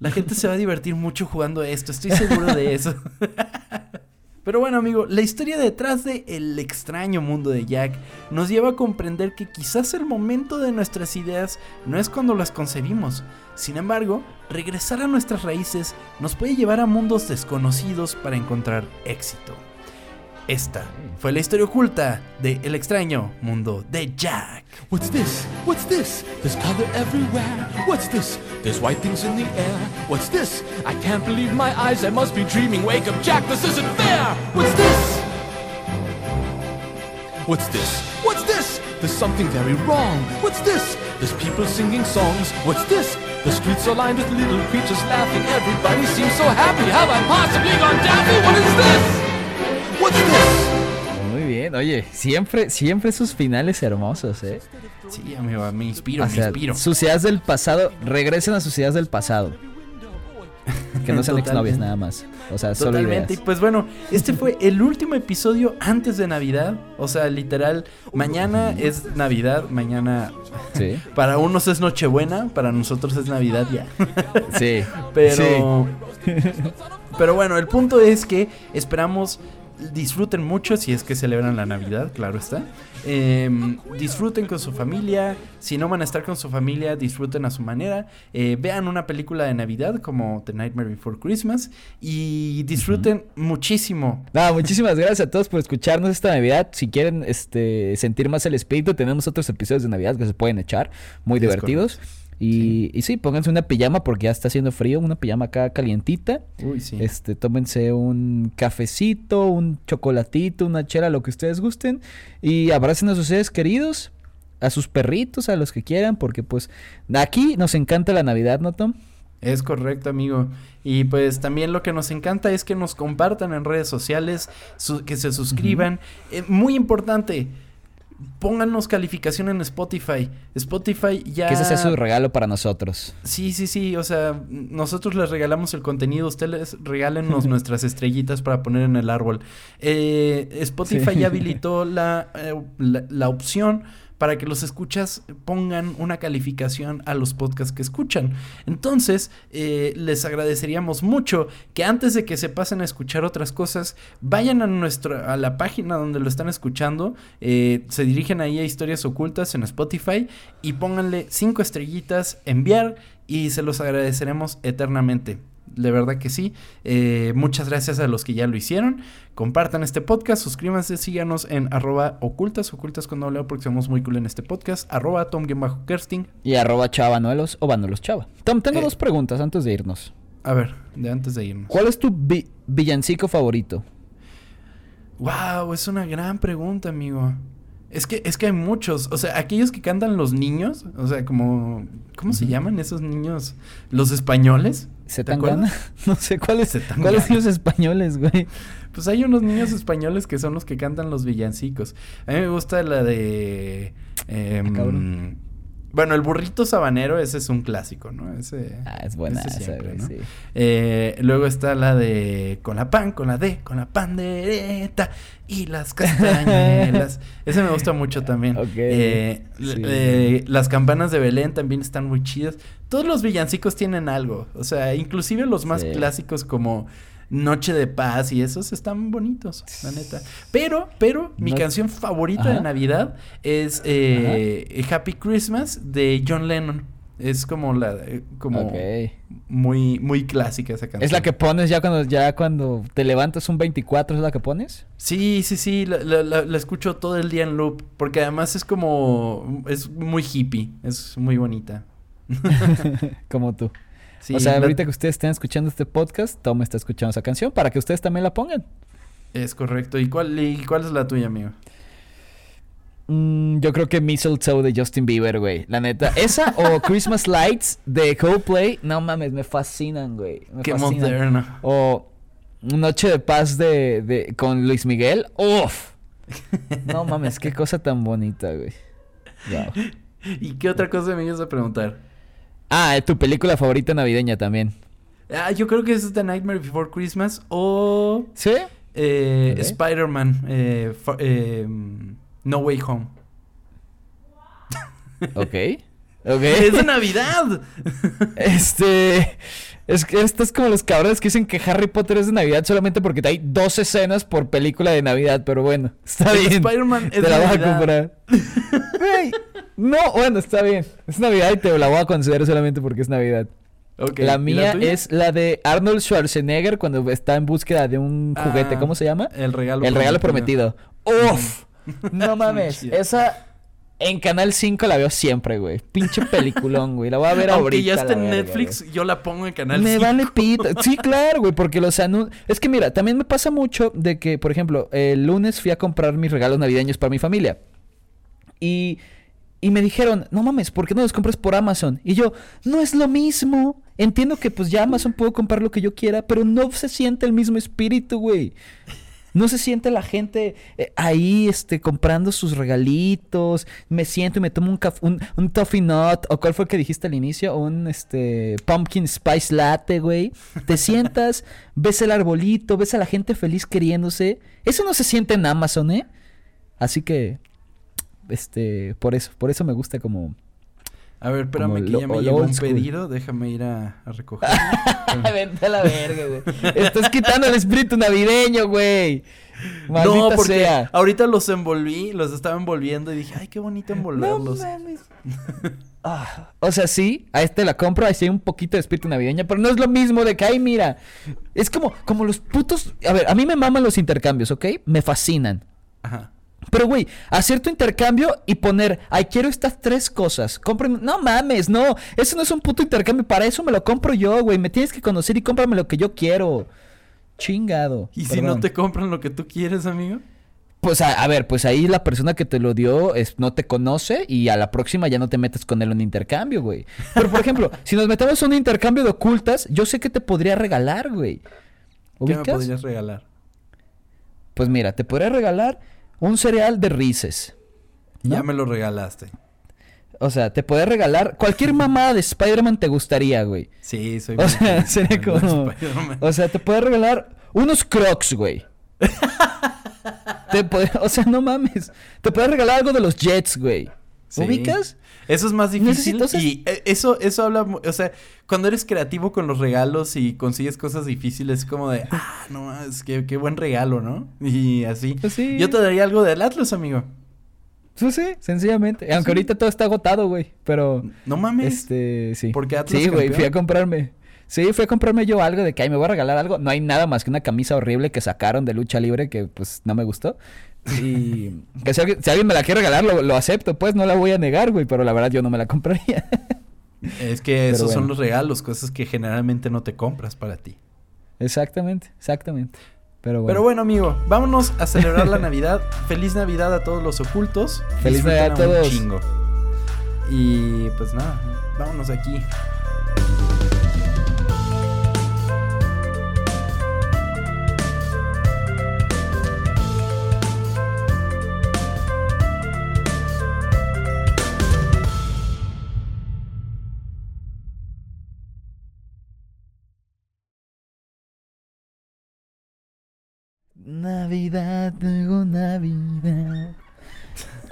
La gente se va a divertir mucho jugando esto, estoy seguro de eso. Pero bueno, amigo, la historia detrás de El extraño mundo de Jack nos lleva a comprender que quizás el momento de nuestras ideas no es cuando las concebimos. Sin embargo, regresar a nuestras raíces nos puede llevar a mundos desconocidos para encontrar éxito. Esta fue la historia oculta de El extraño mundo de Jack. What's this? What's this? There's color everywhere. What's this? There's white things in the air. What's this? I can't believe my eyes. I must be dreaming. Wake up, Jack. This isn't fair. What's this? What's this? What's this? There's something very wrong. What's this? There's people singing songs. What's this? The streets are lined with little creatures laughing. Everybody seems so happy. Have I possibly gone daffy? What is this? Muy bien. Oye, siempre, siempre sus finales hermosos, ¿eh? Sí, amigo, me inspiro, O me inspiro. sus ideas del pasado, regresen a sus ideas del pasado. Que no sean exnovias nada más. O sea, solo Totalmente. Y ideas. pues bueno, este fue el último episodio antes de Navidad. O sea, literal, mañana es Navidad, mañana Sí. para unos es Nochebuena, para nosotros es Navidad ya. Sí. Pero. Pero bueno, el punto es que esperamos disfruten mucho si es que celebran la Navidad, claro está. Em, disfruten con su familia. Si no van a estar con su familia, disfruten a su manera. Eh, vean una película de Navidad como The Nightmare Before Christmas y disfruten muchísimo. No, muchísimas gracias a todos por escucharnos esta Navidad. Si quieren este, sentir más el espíritu, tenemos otros episodios de Navidad que se pueden echar, muy Es divertidos. Y, y sí, pónganse una pijama porque ya está haciendo frío, una pijama acá calientita. Uy, sí. Este, tómense un cafecito, un chocolatito, una chela, lo que ustedes gusten. Y abracen a sus seres queridos, a sus perritos, a los que quieran, porque pues aquí nos encanta la Navidad, ¿no, Tom? Es correcto, amigo. Y pues también lo que nos encanta es que nos compartan en redes sociales, su- que se suscriban. Eh, muy importante, pónganos calificación en Spotify. Spotify ya... Que ese sea su regalo para nosotros. Sí, sí, sí. O sea, nosotros les regalamos el contenido. Ustedes regálenos nuestras estrellitas para poner en el árbol. Eh, Spotify Sí. ya habilitó la, eh, la, la opción para que los escuchas pongan una calificación a los podcasts que escuchan. Entonces, eh, les agradeceríamos mucho que antes de que se pasen a escuchar otras cosas, vayan a nuestra a la página donde lo están escuchando, eh, se dirigen ahí a historias ocultas en Spotify y pónganle cinco estrellitas, enviar y se los agradeceremos eternamente. De verdad que sí. Eh, muchas gracias a los que ya lo hicieron. Compartan este podcast, suscríbanse, síganos en arroba ocultas, ocultas con doble O, porque somos muy cool en este podcast, arroba tom-kersting. Y arroba chava Vanuelos o Vanuelos chava. Tom, tengo Eh. dos preguntas antes de irnos. A ver, de antes de irnos. ¿Cuál es tu vi- villancico favorito? Wow, es una gran pregunta, amigo. Es que, es que hay muchos. O sea, aquellos que cantan los niños. O sea, como. ¿Cómo se llaman esos niños? ¿Los españoles? ¿Se ¿Te acuerdas? No sé cuáles cuáles los españoles, güey. Pues hay unos niños españoles que son los que cantan los villancicos. A mí me gusta la de. em, Ah. Bueno, el burrito sabanero, ese es un clásico, ¿no? Ese. Ah, es buena ese esa, siempre, güey, ¿no? sí. Eh, luego está la de con la pan, con la D, con la pandereta y las castañuelas. Ese me gusta mucho también. Ok. Eh, Sí. eh, las campanas de Belén también están muy chidas. Todos los villancicos tienen algo. O sea, inclusive los más Sí. clásicos como Noche de Paz y esos están bonitos, la neta. Pero, pero, mi No- canción favorita de. Navidad es eh, Happy Christmas de John Lennon. Es como la, eh, como muy, muy clásica esa canción. ¿Es la que pones ya cuando ya cuando te levantas un 24? ¿Es la que pones? Sí, sí, sí, la, la- la- la escucho todo el día en loop, porque además es como, es muy hippie, es muy bonita. Como tú. Sí, o sea, la- ahorita que ustedes estén escuchando este podcast, Tom está escuchando esa canción para que ustedes también la pongan. Es correcto. ¿Y cuál, ¿Y cuál es la tuya, amigo? Mm, yo creo que Mistletoe de Justin Bieber, güey. La neta. Esa o Christmas Lights de Coldplay. No mames, me fascinan, güey. Me Qué fascinan. moderno. O Noche de Paz de, de con Luis Miguel. ¡Uf! No mames, qué cosa tan bonita, güey. Wow. ¿Y qué otra cosa me ibas a preguntar? Ah, tu película favorita navideña también. Ah, yo creo que es The Nightmare Before Christmas o ¿Sí? eh. Spider-Man eh, eh, No Way Home. Ok. ¡Es de Navidad! Este. Es que esto es como los cabrones que dicen que Harry Potter es de Navidad solamente porque hay dos escenas por película de Navidad, pero bueno, está El bien. Spider-Man es te la voy a Navidad. comprar. No, bueno, está bien. Es Navidad y te la voy a considerar solamente porque es Navidad. La ¿y mía es la de Arnold Schwarzenegger cuando está en búsqueda de un juguete. Ah, ¿Cómo se llama? El regalo El regalo prometido. ¡Uf! No mames. Esa en Canal 5 la veo siempre, güey. Pinche peliculón, güey. La voy a ver ahorita. Aunque ya está en Netflix, yo la pongo en canal me 5. vale pita. Sí, claro, güey, porque los anuncios. Es que mira, también me pasa mucho de que, por ejemplo, el lunes fui a comprar mis regalos navideños para mi familia. Y, y me dijeron, no mames, ¿por qué no los compras por Amazon? Y yo, no es lo mismo. Entiendo que pues ya Amazon puedo comprar lo que yo quiera, pero no se siente el mismo espíritu, güey. No se siente la gente eh, ahí, este, comprando sus regalitos. Me siento y me tomo un, un, un toffee nut. ¿O cuál fue el que dijiste al inicio? Un, este, pumpkin spice latte, güey. Te sientas, ves el arbolito, ves a la gente feliz queriéndose. Eso no se siente en Amazon, ¿eh? Así que, este, por eso, por eso me gusta como... A ver, espérame que lo- ya me llegó un school. pedido. Déjame ir a, a recoger. Vente a la verga, güey. Estás quitando el espíritu navideño, güey. Maldita no, porque sea. ahorita los envolví, los estaba envolviendo y dije, ay, qué bonito No envolverlos. mames. Ah, o sea, sí, a este la compro, ahí sí hay un poquito de espíritu navideño, pero no es lo mismo de que, ay, mira, es como, como los putos, a ver, a mí me maman los intercambios, ¿ok? Me fascinan. Ajá. Pero, güey, hacer tu intercambio y poner, ay, quiero estas tres cosas. Compren. No mames, no. Eso no es un puto intercambio. Para eso me lo compro yo, güey. Me tienes que conocer y cómprame lo que yo quiero. Chingado. ¿Y si no te compran lo que tú quieres, amigo? Pues a, a ver, pues ahí la persona que te lo dio es, no te conoce y a la próxima ya no te metes con él en intercambio, güey. Pero, por ejemplo, si nos metemos en un intercambio de ocultas, yo sé que te podría regalar, güey. ¿Qué me podrías regalar? Pues mira, te podría regalar un cereal de Reese's. ¿no? Ya me lo regalaste. O sea, te puede regalar cualquier mamada de Spider-Man te gustaría, güey. Sí, soy O sea, sería como... O sea, te puede regalar unos crocs, güey. te puede... O sea, no mames. Te puede regalar algo de los Jets, güey. Sí. ¿Ubicas? Eso es más difícil y eh, eso, eso habla, o sea, cuando eres creativo con los regalos y consigues cosas difíciles, es como de, ah, no, es que qué buen regalo, ¿no? Y así. Pues sí. Yo te daría algo del Atlas, amigo. Pues sí, sencillamente. Aunque ahorita todo está agotado, güey. Pero... No mames. Este, sí. ¿Por qué Atlas Sí, güey, fui a comprarme. Sí, fui a comprarme yo algo de que ay, me voy a regalar algo. No hay nada más que una camisa horrible que sacaron de lucha libre que pues no me gustó. Y que si alguien, si alguien me la quiere regalar, lo, lo acepto, pues no la voy a negar, güey, pero la verdad yo no me la compraría. Es que esos son los regalos, cosas que generalmente no te compras para ti. exactamente, exactamente. Pero bueno. Pero bueno, amigo, vámonos a celebrar la Navidad. Feliz Navidad a todos los ocultos. Feliz Navidad a un todos. chingo. Y pues nada, vámonos aquí. Navidad, luego Navidad.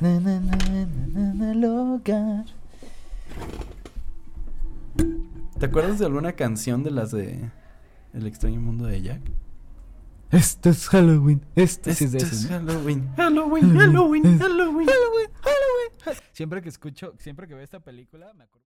Na, na, na, na, na, hogar. ¿Te acuerdas de alguna canción de las de El extraño mundo de Jack? Esto es Halloween. Esto sí es de Halloween, Halloween, Halloween. Halloween, Halloween. Siempre que escucho, siempre que veo esta película, me acuerdo.